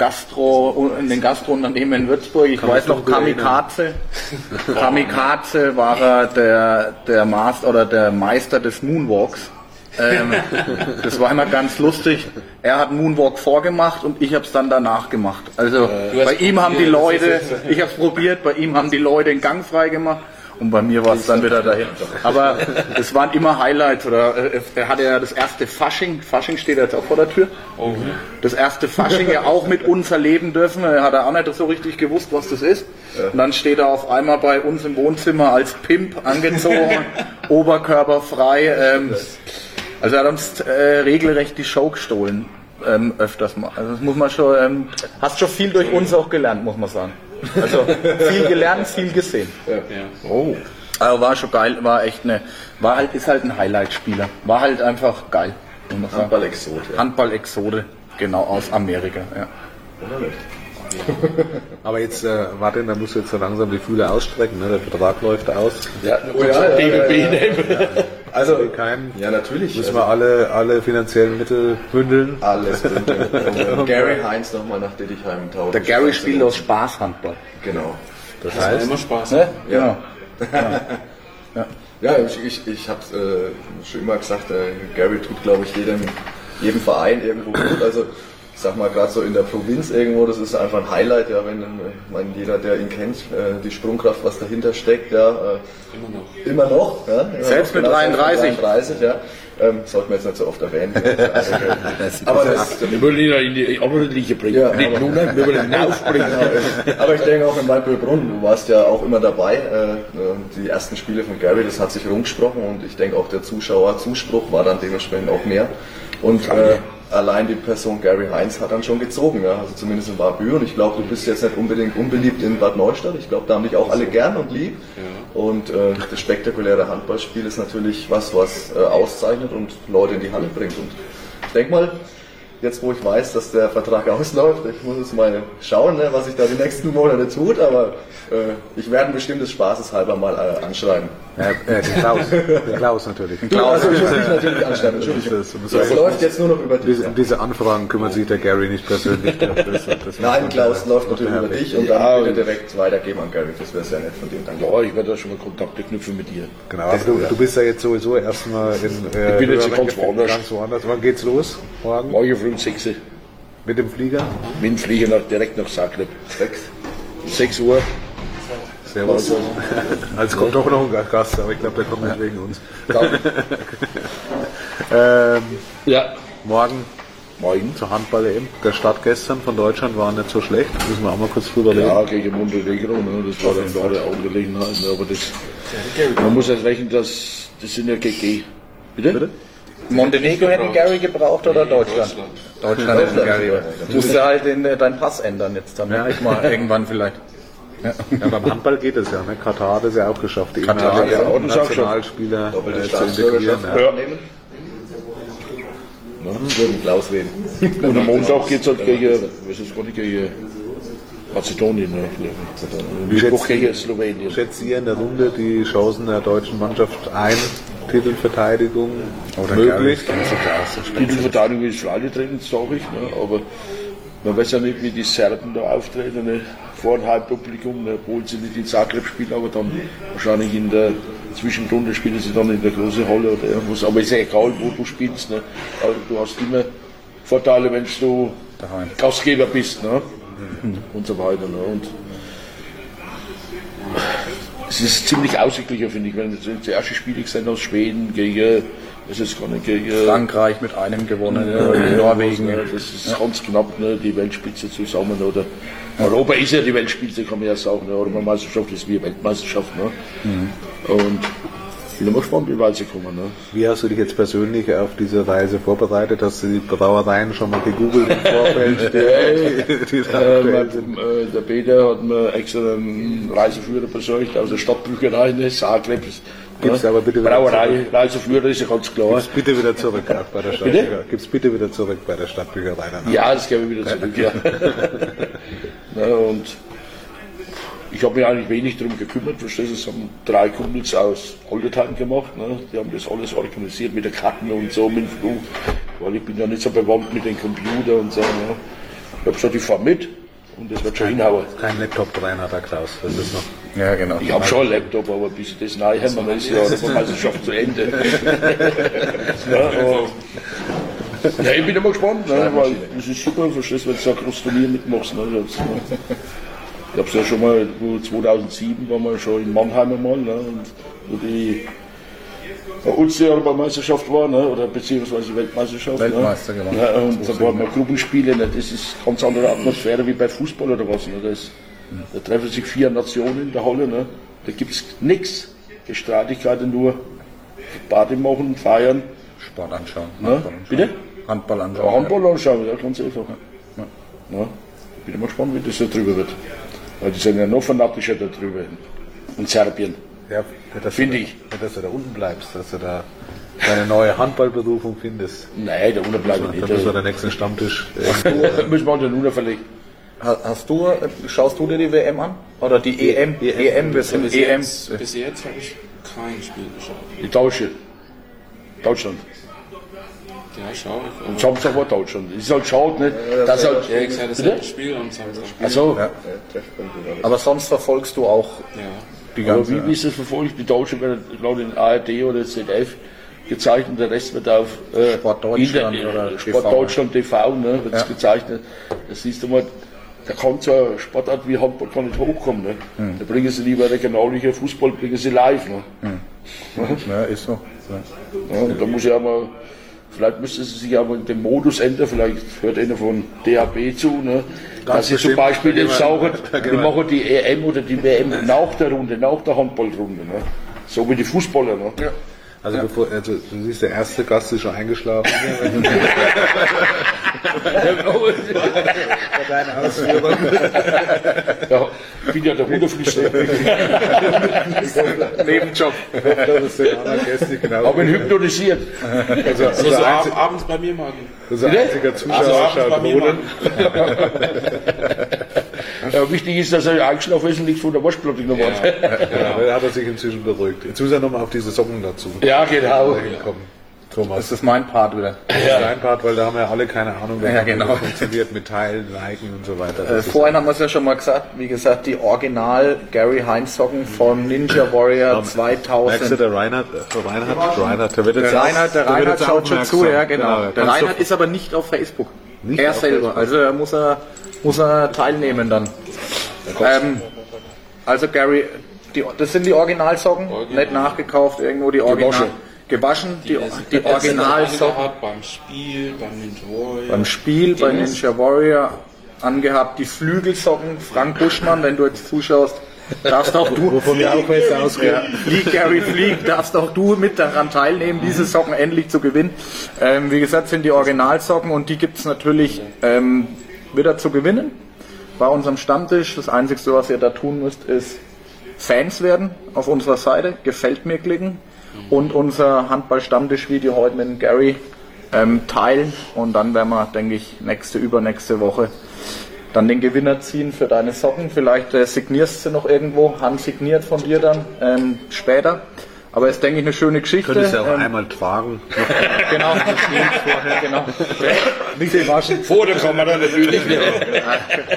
Gastro, in den Gastrounternehmen in Würzburg. Ich weiß noch. Kamikaze. (laughs) (laughs) Kamikaze war er der, der Master oder der Meister des Moonwalks. Ähm, (laughs) das war immer ganz lustig. Er hat Moonwalk vorgemacht und ich habe es dann danach gemacht. Also bei ihm haben die Leute, ich habe es probiert, bei ihm haben die Leute den Gang frei gemacht und bei mir war es dann wieder dahin. Aber es waren immer Highlights. Oder äh, er hatte ja das erste Fasching. Fasching steht jetzt auch vor der Tür. Das erste Fasching ja auch mit uns erleben dürfen. Er hat auch nicht so richtig gewusst, was das ist. Und dann steht er auf einmal bei uns im Wohnzimmer als Pimp angezogen, (laughs) oberkörperfrei. Ähm, also er hat uns äh, regelrecht die Show gestohlen. Ähm, öfters mal. Also das muss man schon, ähm, hast schon viel durch uns auch gelernt, muss man sagen. Also viel gelernt, viel gesehen. Oh. Aber war schon geil, war echt eine, war halt, ist halt ein Highlight-Spieler. War halt einfach geil. ja. Handball-Exode, genau, aus Amerika, ja. (laughs) Aber jetzt, äh, Martin, da musst du jetzt so langsam die Fühler ausstrecken, ne? der Vertrag läuft aus. Ja, Oh ja, ja, ja, DBB (laughs) Also, Kein, ja, natürlich. müssen Also, wir alle, alle finanziellen Mittel bündeln. alles bündeln. (laughs) Und Gary Heinz nochmal nach Dittichheim tauschen. Der Gary spielt aus Spaß Handball. Genau. Das Hat heißt, immer Spaß. Ne? Genau. Ja, ich, ich, ich habe äh, schon immer gesagt, äh, Gary tut, glaube ich, jedem, jedem Verein irgendwo gut. Also sag mal, gerade so in der Provinz irgendwo, das ist einfach ein Highlight, ja, wenn, ich meine, jeder, der ihn kennt, äh, die Sprungkraft, was dahinter steckt, ja. Äh, immer noch. Immer noch, ja. Immer Selbst noch, mit 33. 33, ja. Ähm, sollten wir jetzt nicht so oft erwähnen. (laughs) Also, aber das, Wir wollen ihn ja in die ordentliche bringen. Ja, Nicht aber- nur, wir wollen ihn aufbringen. (laughs) aber ich denke auch in Waldbüllbrunn, du warst ja auch immer dabei. Äh, die ersten Spiele von Gary, das hat sich rumgesprochen und ich denke auch der Zuschauerzuspruch war dann dementsprechend auch mehr. Und äh, allein die Person Gary Heinz hat dann schon gezogen, ja? also zumindest in Barbü. Und ich glaube, du bist jetzt nicht unbedingt unbeliebt in Bad Neustadt. Ich glaube, da haben dich auch alle gern und lieb. Und äh, das spektakuläre Handballspiel ist natürlich was, was äh, auszeichnet und Leute in die Halle bringt. Und ich denke mal, jetzt wo ich weiß, dass der Vertrag (laughs) ausläuft, ich muss jetzt mal schauen, ne, was sich da die nächsten Monate tut, aber äh, ich werde bestimmt des Spaßes halber mal äh, anschreiben. Äh, den Klaus. Den Klaus natürlich. Also ich muss dich natürlich anschreiben, Entschuldigung. Das- das- Es läuft jetzt nur noch über dich. Diese, um diese Anfragen kümmert sich der Gary nicht persönlich. Das, Nein, Klaus läuft natürlich über dich und Ja, dann bitte direkt weitergeben an Gary. Das wäre sehr nett von dir. Danke. Ja, ich werde da schon mal Kontakte knüpfen mit dir. Genau, aber du, du bist ja jetzt sowieso erstmal in. Äh, Ich bin jetzt ganz woanders. Ganz woanders. Wann geht's los? Morgen? Morgen früh um 6 Uhr. Mit dem Flieger? Mit dem Flieger nach, direkt nach Zagreb. 6 Uhr. Servus. Also (laughs) kommt doch noch ein Gast, aber ich glaube, der kommt nicht wegen uns. (laughs) ähm, Ja. morgen Morgen. zur Handball-EM. Der Start gestern von Deutschland war nicht so schlecht. Müssen wir auch mal kurz drüber reden. Ja, gegen Montenegro, ne, das war eine klare Angelegenheit. Ne, aber das, man muss jetzt rechnen, dass, das sind ja GG. Bitte? Bitte? Montenegro hätten Gary gebraucht oder Deutschland? Deutschland hätten Gary. Du musst ja halt den, äh, deinen Pass ändern jetzt dann. Ja, ich mal (laughs) irgendwann vielleicht. Ja, beim Handball geht es ja. Ne? Katar hat es ja auch geschafft, die Katar ja auch. Nationalspieler äh, zu integrieren. Ja. Ja. nehmen. Würden Klaus reden. (laughs) Und am Montag geht es halt gegen, was ist gar nicht, gegen Mazedonien, ne. Wie schätzt- gegen Slowenien. Schätzt ihr in der Runde die Chancen der deutschen Mannschaft ein? Titelverteidigung möglich? Titelverteidigung ist für alle drin, sage ich, ne, aber man weiß ja nicht, wie die Serben da auftreten, ne, vor dem Heimpublikum, obwohl sie nicht in Zagreb spielen, aber dann wahrscheinlich in der Zwischenrunde spielen sie dann in der großen Halle oder irgendwas, aber ist ja egal, wo du spielst, ne, also du hast immer Vorteile, wenn du Daheim. Gastgeber bist, ne, und so weiter, ne, und es ist ziemlich aussichtlicher, finde ich, wenn du das erste Spiel gesehen aus Schweden gegen, das ist gar nicht gegen Frankreich mit einem gewonnen, ja, Norwegen. Ja, das ist ganz knapp, ne, die Weltspitze zusammen. Oder Europa ist ja die Weltspitze, kann man ja sagen. Ne, Europameisterschaft ist wie eine Weltmeisterschaft. Ne. Und ich bin immer gespannt, wie weit sie kommen. Ne. Wie hast du dich jetzt persönlich auf diese Reise vorbereitet? Hast du die Brauereien schon mal gegoogelt im Vorfeld? (laughs) Äh, mein, äh, der Peter hat mir extra einen Reiseführer besorgt aus der Stadtbücherei, ne, Zagreb. Gibt's aber bitte wieder Brauerei, Reiseführer ist ja ganz klar. Gib's bitte wieder zurück bei der Stadtbücherei. Gib's bitte wieder zurück bei der Stadtbücherei. Ja, das gebe ich wieder zurück, ja. (laughs) ja und ich habe mich eigentlich wenig darum gekümmert, verstehst du, es haben drei Kumpels aus Oldertheim gemacht, ne? die haben das alles organisiert mit der Karten und so, mit dem Flug, weil ich bin ja nicht so bewandt mit dem Computer und so. Ne? Ich habe gesagt, ich fahre mit und das wird schon hinhauen. Kein Laptop drin hat der Klaus. Das ist noch. Ja, genau. Ich habe schon einen Laptop, aber bis ich das neu haben, dann ist ja die Meisterschaft zu Ende. (laughs) ja, ich bin immer gespannt, ne, weil das ist super, verstehst du, wenn du so ein großes Turnier mitmachst. Ne, das, ne. Ich habe es ja schon mal, wo 2007 waren wir schon in Mannheim einmal, ne, und wo die Ulster-Europameisterschaft war, ne, oder beziehungsweise Weltmeisterschaft. Weltmeister, ne. genau. Ja, und da waren wir Gruppenspiele, ne, das ist eine ganz andere Atmosphäre wie bei Fußball oder was. Ne, das, da treffen sich vier Nationen in der Halle, ne, da gibt es nichts, Streitigkeiten nur, Party machen, feiern, Sport anschauen. ne, Handball anschauen. bitte? Handball anschauen. Ja, Handball anschauen, ja, ganz einfach. Ja. Bin immer gespannt, wie das da drüber wird. Weil die sind ja noch fanatischer da drüber. In Serbien. Ja, dass Finde ich. Dass du da unten bleibst, dass du da deine neue Handballberufung findest. Nein, da unten bleiben wir Dann müssen wir nicht. den nächsten Stammtisch. Da müssen wir den unten verlegen. Ha- Hast du, äh, schaust du dir die WM an? Oder die EM? EM, wir sind Bis EM. jetzt, bis jetzt habe ich kein Spiel geschaut. Die Deutsche. Deutschland. Ja, schau ich. Am Samstag war Deutschland. Es ist halt schade, ne? Das halt, Ja, ich sage, das ist ein Spiel am Samstag. also, Aber sonst verfolgst du auch Ja. die aber ganze. wie, wie ist das verfolgt? Die Deutschen werden, glaube ich, in ARD oder ZDF, gezeigt und der Rest wird auf äh, Sport Deutschland Inter- oder Sport TV. Deutschland TV, ne, wird Ja. gezeichnet. Das siehst du mal, da kann so eine Sportart wie Handball kann nicht hochkommen. Ne? Hm. Da bringen sie lieber regionallicher Fußball, bringen sie live. Ne? Ja, ist so. Ja, und da muss ja mal, vielleicht müsste sie sich aber den Modus ändern, vielleicht hört einer von DHB zu, ne? dass sie zum. Beispiel wir- saugen, wir- machen die EM oder die WM nach der Runde, nach der Handballrunde. Ne? So wie die Fußballer. Ne? Also, bevor, also du siehst, der erste Gast ist schon eingeschlafen. (laughs) (laughs) Ja, ich bin ja der Ruderflüster. Nebenjob. das ist genau. Aber ihn hypnotisiert. Also, also, So, so ab, abends bei mir machen. unser einziger Zuschauer Also abends schaut bei mir Rudern. (laughs) Ja, wichtig ist, dass er eingeschlafen ist und nichts von der Waschplatte genommen hat. Ja, aber da hat er sich inzwischen beruhigt. Jetzt muss er nochmal auf diese Socken dazu Ja, genau. kommen. Thomas. Das ist mein Part wieder. Das ist dein Part, weil da haben wir alle keine Ahnung, wie Ja, genau. funktioniert mit Teilen, Liken und so weiter. Äh, vorhin haben wir es ja schon mal gesagt, wie gesagt, die Original Gary Heinz Socken von Ninja Warrior Merkst du, 2000. der Reinhard, äh, Reinhard, Reinhard, der wird jetzt Der Reinhard, der Reinhard schaut schon zu, ja genau. ja. Der Reinhard ist aber nicht auf Facebook. Nicht er auf selber. Facebook. Also er muss er, muss er teilnehmen dann. Ähm, also Gary, die, das sind die Originalsocken, Original. nicht nachgekauft, irgendwo die Original. Gewaschen. Gewaschen, die, die Original Originalsocken. beim Spiel, beim Ninja Warrior. Beim Spiel bei Ninja Warrior angehabt, die Flügelsocken, Frank Buschmann, wenn du jetzt zuschaust, darfst auch du, Wovon wir auch jetzt ausgehen. Flieg, Gary Flieg, darfst auch du mit daran teilnehmen, diese Socken endlich zu gewinnen. Ähm, wie gesagt, sind die Originalsocken und die gibt's natürlich ähm, wieder zu gewinnen bei unserem Stammtisch. Das Einzige, was ihr da tun müsst, ist Fans werden auf unserer Seite, gefällt mir klicken und unser Handball-Stammtisch-Video heute mit Gary ähm, teilen und dann werden wir, denke ich, nächste, übernächste Woche dann den Gewinner ziehen für deine Socken. Vielleicht äh, signierst du noch irgendwo, handsigniert von dir dann ähm, später. Aber ist, denke ich, eine schöne Geschichte. Könntest du auch Ähm, einmal tragen. (laughs) genau, vorher, genau. Nicht gewaschen. Vor der Kamera natürlich.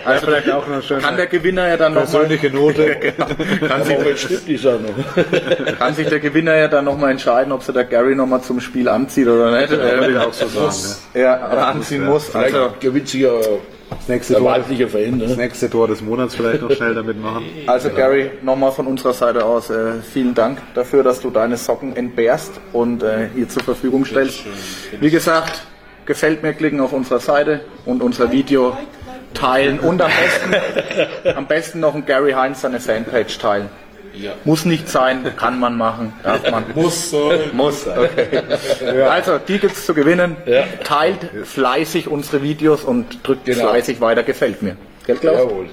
Also Vielleicht auch noch schön. kann der Gewinner ja dann nochmal persönliche Note. (laughs) kann sich, Aber jetzt stimmt die Sache noch. kann sich der Gewinner ja dann nochmal entscheiden, ob sie der Gary nochmal zum Spiel anzieht oder nicht. Würde ich auch so sagen. Ja. ja, oder anziehen muss. Also, Vielleicht gewinnt sich ja Das nächste, Tor, Fan. das Ne? nächste Tor des Monats vielleicht noch schnell damit machen. (laughs) also Gary, nochmal von unserer Seite aus äh, vielen Dank dafür, dass du deine Socken entbehrst und äh, hier zur Verfügung stellst. Wie gesagt, gefällt mir, klicken auf unserer Seite und unser Video teilen und am besten, (laughs) am besten noch ein Gary Heinz seine Fanpage teilen. Ja. Muss nicht sein, kann man machen, darf man. (laughs) Muss, soll. Muss, okay. Also, die gibt's zu gewinnen. Teilt fleißig unsere Videos und drückt Genau. fleißig weiter, gefällt mir. Gell, Klaus? Jawohl.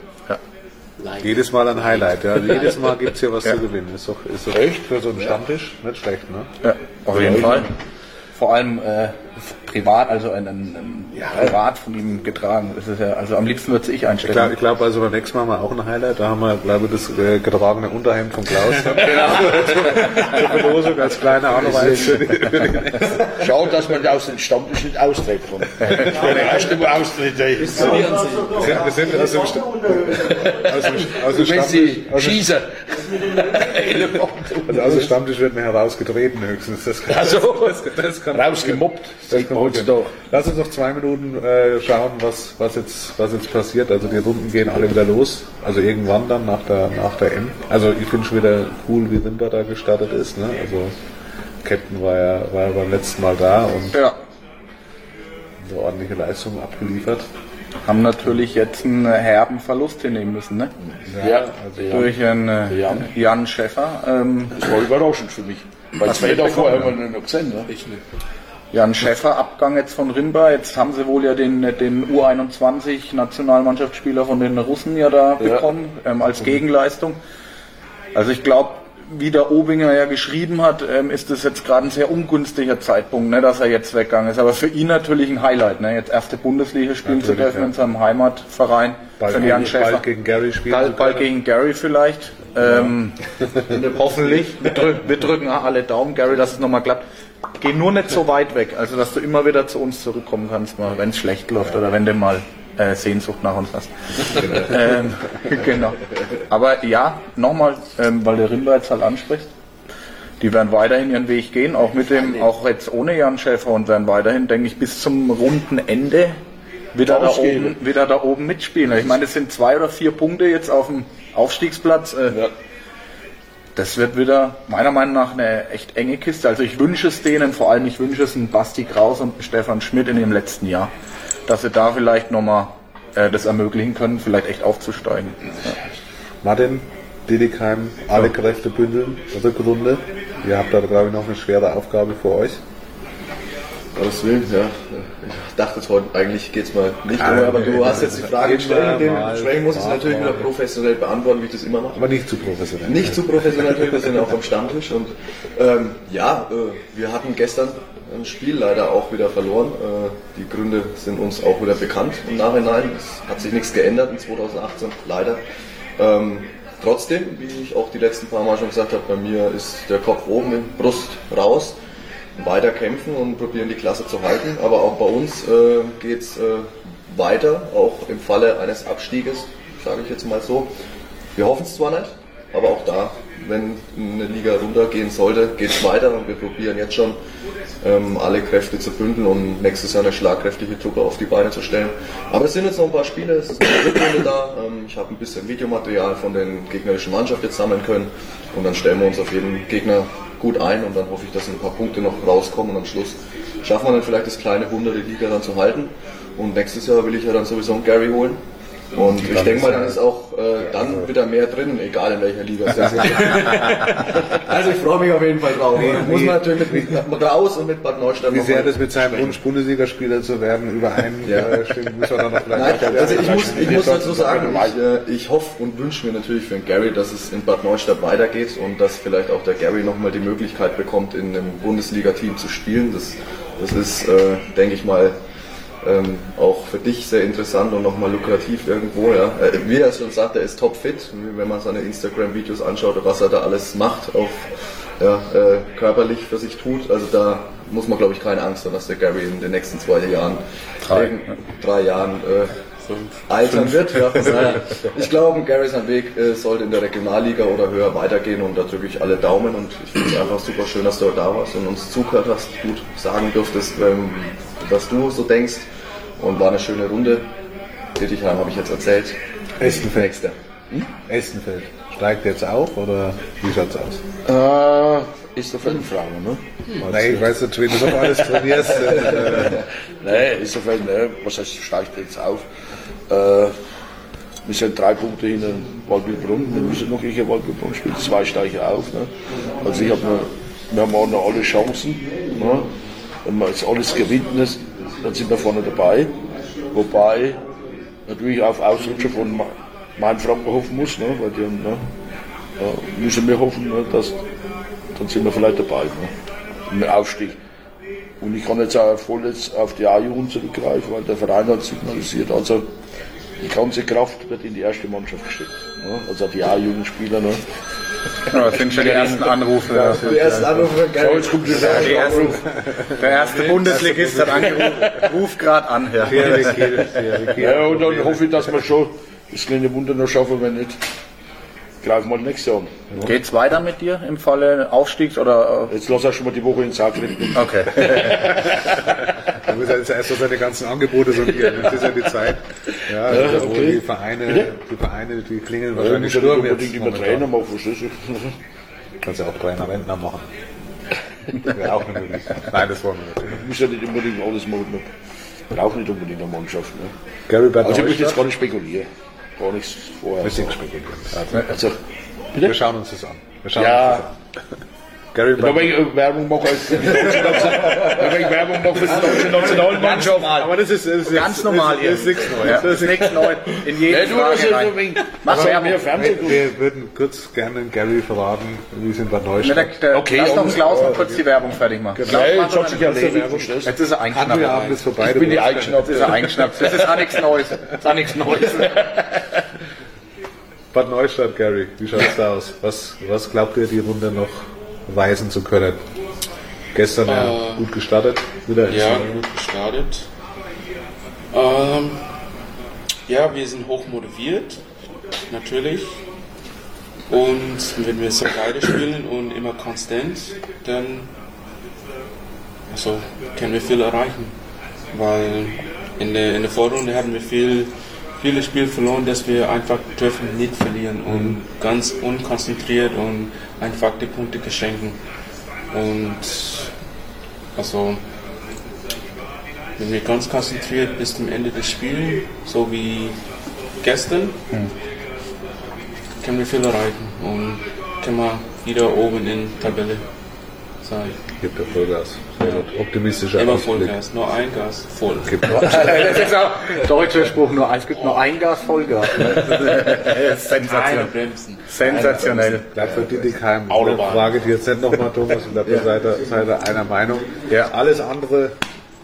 Jedes Mal ein Highlight. Ja. Also (laughs) jedes Mal gibt es hier was zu gewinnen. Ist doch, ist doch echt für so einen Stammtisch nicht schlecht. Ne? Ja, auf jeden Fall. Vor allem äh, privat, also ein, ein, ein privat von ihm getragen. Das ist ja, also am liebsten würde ich Ich glaube, einstellen. ich glaub, also beim nächsten Mal haben wir auch ein Highlight. Da haben wir, glaube ich, das äh, getragene Unterhemd von Klaus. (laughs) Zur Verlosung als kleine Anreiz. (laughs) Schau, dass man aus den Stammtisch nicht austritt. Austritt. ey. Wir sind aus dem, Stammtisch, sie aus dem, schießen. also aus dem Stammtisch wird mir herausgetreten höchstens. Das kann, Also, das, das kann rausgemobbt. Das man heutzutage. Lass uns noch zwei Minuten äh, schauen, was, was, jetzt, was jetzt passiert. Also die Runden gehen alle wieder los. Also irgendwann dann nach der, nach der M. Also ich finde schon wieder cool, wie Rimba da gestartet ist. Ne? Also Captain war ja, war ja beim letzten Mal da und Ja, eine ordentliche Leistung abgeliefert. haben natürlich jetzt einen herben Verlust hinnehmen müssen, ne? Ja, Durch einen äh, Jan. Jan Schäffer. Ähm, das war überraschend für mich. Weil zwei Tage vorher wir noch gesehen. Ne? Ich nicht. Jan Schäffer, Abgang jetzt von Rinba. Jetzt haben sie wohl ja den, den U21-Nationalmannschaftsspieler von den Russen ja da bekommen, ähm, als Gegenleistung. Also ich glaube, wie der Obinger ja geschrieben hat, ähm, ist das jetzt gerade ein sehr ungünstiger Zeitpunkt, ne, dass er jetzt weggegangen ist. Aber für ihn natürlich ein Highlight, ne, jetzt erste Bundesliga spielen zu Natürlich, dürfen ja. in seinem Heimatverein. Bald, für Jan Schäffer. bald gegen Gary spielen. Bald, zu bald gegen Gary vielleicht. Ähm, (laughs) hoffentlich. Wir, drück, wir drücken alle Daumen, Gary, dass es nochmal klappt. Geh nur nicht so weit weg, also dass du immer wieder zu uns zurückkommen kannst, mal, wenn es schlecht läuft oder wenn du mal äh, Sehnsucht nach uns hast. ähm, (laughs) genau. Aber ja, nochmal, ähm, weil der Rimba jetzt halt anspricht. die werden weiterhin ihren Weg gehen, auch mit dem, auch jetzt ohne Jan Schäfer und werden weiterhin, denke ich, bis zum runden Ende wieder da, oben, wieder da oben mitspielen. Ich meine, es sind zwei oder vier Punkte jetzt auf dem Aufstiegsplatz. Äh, ja. Das wird wieder meiner Meinung nach eine echt enge Kiste. Also ich wünsche es denen, vor allem ich wünsche es einen Basti Kraus und Stefan Schmidt in dem letzten Jahr, dass sie da vielleicht nochmal äh, das ermöglichen können, vielleicht echt aufzusteigen. Ja. Martin, Didikheim, alle Kräfte bündeln, Rückrunde. Ihr habt da, glaube ich, noch eine schwere Aufgabe vor euch. Gottes Willen, ja. Ich dachte heute, eigentlich geht es mal nicht um, aber du hast jetzt die Frage gestellt, dementsprechend muss ich es natürlich wieder professionell beantworten, wie ich das immer mache. Aber nicht zu professionell. Nicht zu professionell, wir sind auch am Stammtisch und ähm, ja, äh, wir hatten gestern ein Spiel leider auch wieder verloren. Äh, die Gründe sind uns auch wieder bekannt im Nachhinein. Es hat sich nichts geändert in 2018, leider. Ähm, trotzdem, wie ich auch die letzten paar Mal schon gesagt habe, bei mir ist der Kopf oben, Brust raus weiter kämpfen und probieren die Klasse zu halten. Aber auch bei uns äh, geht es äh, weiter, auch im Falle eines Abstieges, sage ich jetzt mal so. Wir hoffen es zwar nicht, aber auch da, wenn eine Liga runtergehen sollte, geht es weiter und wir probieren jetzt schon ähm, alle Kräfte zu bündeln, um nächstes Jahr eine schlagkräftige Truppe auf die Beine zu stellen. Aber es sind jetzt noch ein paar Spiele, es ist eine Rückrunde da. Ähm, ich habe ein bisschen Videomaterial von den gegnerischen Mannschaften jetzt sammeln können und dann stellen wir uns auf jeden Gegner gut ein und dann hoffe ich, dass ein paar Punkte noch rauskommen und am Schluss schaffen wir dann vielleicht das kleine Wunder, die Liga dann zu halten. Und nächstes Jahr will ich ja dann sowieso einen Gary holen. Und ich denke mal, dann ist auch äh, dann wieder mehr drin, egal in welcher Liga es ist. (laughs) also ich freue mich auf jeden Fall drauf. Nee, Muss man natürlich mit, mit raus und mit Bad Neustadt Wie sehr das mit seinem Wunsch, Bundesligaspieler zu werden, übereinstimmt, ja. muss man dann noch Nein, also ich muss, ich muss dazu sagen, ich, äh, ich hoffe und wünsche mir natürlich für den Gary, dass es in Bad Neustadt weitergeht und dass vielleicht auch der Gary nochmal die Möglichkeit bekommt, in einem Bundesliga-Team zu spielen. Das, das ist, äh, denke ich mal, ähm, auch für dich sehr interessant und nochmal lukrativ irgendwo. Ja. Äh, wie er schon sagt, er ist topfit, wenn man seine Instagram-Videos anschaut, was er da alles macht, auch ja, äh, körperlich für sich tut. Also da muss man, glaube ich, keine Angst haben, dass der Gary in den nächsten zwei Jahren, drei, drei Jahren äh, altern wird. Ja. (laughs) ich glaube, Garys Weg äh, sollte in der Regionalliga oder höher weitergehen und da drücke ich alle Daumen und ich finde es einfach super schön, dass du da warst und uns zugehört hast, gut sagen durftest, ähm, was du so denkst. Und war eine schöne Runde. Dittichheim habe ich jetzt erzählt. Estenfeld. Hm? Estenfeld. Steigt jetzt auf oder wie schaut's aus? Äh, ist eine Frage, ne? Hm. Nein, ich weiß natürlich, du noch alles trainierst. (laughs) Nein, ist doch ne, was heißt, steigt jetzt auf? Äh, wir sind drei Punkte hinter Waldbildbrunn. Wir müssen noch gegen Waldbildbrunn spielen. Zwei steigen auf. Ne? Also ich hab ne, wir haben auch noch alle Chancen. Ne? Wenn man jetzt alles gewinnt, dann sind wir vorne dabei. Wobei natürlich auf Ausrutscher von Mainfranken hoffen muss, ne? weil die ne? Ja, müssen wir hoffen, ne? dass dann sind wir vielleicht dabei ne? im Aufstieg. Und ich kann jetzt auch voll jetzt auf die A-Jugend zurückgreifen, weil der Verein hat signalisiert, also die ganze Kraft wird in die erste Mannschaft gesteckt. Ne? Also die A-Jugendspieler. Ne? Genau, das sind schon die ersten Anrufe. Ja, die ersten Anrufe, geil. So, jetzt kommt der, der, erste, der erste Bundesligist hat angerufen, ruft gerade an. Ja. ja, und dann hoffe ich, dass wir schon das kleine Wunder noch schaffen, wenn nicht greifen wir nächstes Jahr an. Ja. Geht's weiter mit dir im Falle Aufstiegs oder? Jetzt lass er schon mal die Woche in Zagreb. Okay. (laughs) da muss er jetzt erst seine ganzen Angebote sondieren. Das ist ja die Zeit. Ja, ja also okay. die Vereine, die Vereine, die klingeln ja, wahrscheinlich ja, Sturm jetzt. Unbedingt Trainer machen, verstehst du? Kannst ja auch Trainer Rentner machen. (laughs) Wäre auch eine Möglichkeit. Nein, das wollen wir nicht. Du musst ja nicht unbedingt alles machen. Braucht nicht unbedingt eine Mannschaft. Ne? Gary also ich möchte jetzt gar nicht spekulieren gar nichts vorher. Bisschen spekulieren. Also, wir schauen uns das an. Wir schauen ja. uns das an. Gary da wenn (laughs) ich Werbung mache als wenn ich Werbung mache für die deutsche Nationalmannschaft. Aber das ist, das ist ganz jetzt, normal. Das ist nichts Neues. Das ist nichts Neues. (laughs) In jedem ja, Frage rein. Machst du ja mehr Fernsehen? Wir würden kurz gerne Gary verraten, wie sind wir Neustadt. Okay, lass doch Klaus noch kurz die Werbung fertig machen. Genau. Ja, jetzt hat sich erledigt. Jetzt ist er eingeschnappt. ist vorbei. Ich bin die eingeschnappt. Jetzt ist er eingeschnappt. Das ist auch nichts Neues. Das ist auch nichts Neues. Bad Neustadt, Gary, wie schaut es da aus? Was, was glaubt ihr, die Runde noch weisen zu können. Gestern äh, ja gut gestartet. Wieder ja, gut gestartet. Ähm, ja, wir sind hoch motiviert, natürlich. Und wenn wir so weiterspielen und immer konstant, dann also, können wir viel erreichen. Weil in der, in der Vorrunde haben wir viel, viele Spiele verloren, dass wir einfach dürfen nicht verlieren und ganz unkonzentriert und einfach die Punkte geschenken. Und also wenn wir ganz konzentriert bis zum Ende des Spiels, so wie gestern, können wir viel erreichen und können wir wieder oben in der Tabelle sein. Gibt der Vollgas. Sehr gut. Optimistischer Immer Ausblick. Vollgas, nur ein Gas, voll. (laughs) das ist auch deutscher Spruch, nur, es gibt nur ein Gas, Vollgas. (laughs) Ne? Sensationell. Bremsen. Sensationell. Glaube, für Dittigheim ich Autobahn. frage ich jetzt nicht nochmal, Thomas, ich glaube, ihr seid, ihr seid ihr einer Meinung. Ja. Alles andere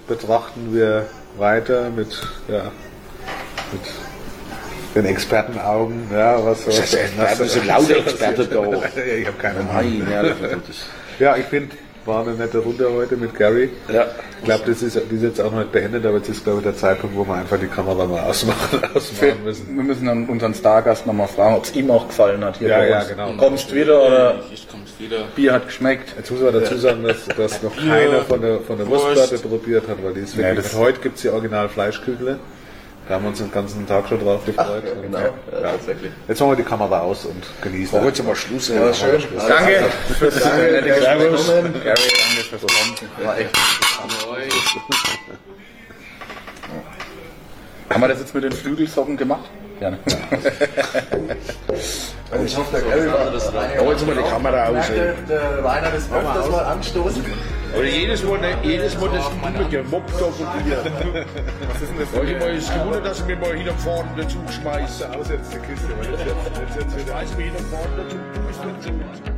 betrachten wir weiter mit, ja, mit den Expertenaugen. Ja, was, was, Das das sind lauter Experten da. (laughs) ich habe keine Ahnung. Nein, ja, das ist. Ja, ich finde, war eine nette Runde heute mit Gary. Ja. Ich glaube, das ist, die ist jetzt auch noch nicht beendet, aber jetzt ist, glaube ich, der Zeitpunkt, wo wir einfach die Kamera mal ausmachen, (laughs) ausmachen müssen. Wir müssen dann unseren Stargast nochmal fragen, ob es ihm auch gefallen hat hier Ja, bei ja, uns. genau. Kommst wieder oder Ich komme wieder. Bier hat geschmeckt? Jetzt muss man dazu sagen, dass, dass noch keiner von der, von der Wurst. Wurstplatte probiert hat, weil die ist wirklich. das- heute gibt es die Original Fleischkügle. Da haben wir uns den ganzen Tag schon drauf gefreut. Und, Genau, ja, ja, tatsächlich. Jetzt machen wir die Kamera aus und genießen. Heute mal Schluss. Ja, Schön. Danke fürs nette Gespräch. Gary, danke fürs Kommen. War echt. Haben wir das jetzt mit den Flügelsocken gemacht? Ja. Ne? (laughs) Ich hoffe, der Gary war das Oh, jetzt mal die Kamera aus. Der Rainer das öfters mal anstoßen. Aber jedes Mal, ne, jedes Mal das Stimme gemobbt da von dir. (laughs) Was ist denn das? Ich mal ist gewundert, dass ich mir mal hinten vorne dazu schmeiße. Aus jetzt die Kiste, weil jetzt, jetzt, jetzt, jetzt wieder. Schmeiß mir hinten vorne dazu, du bist nicht schuld.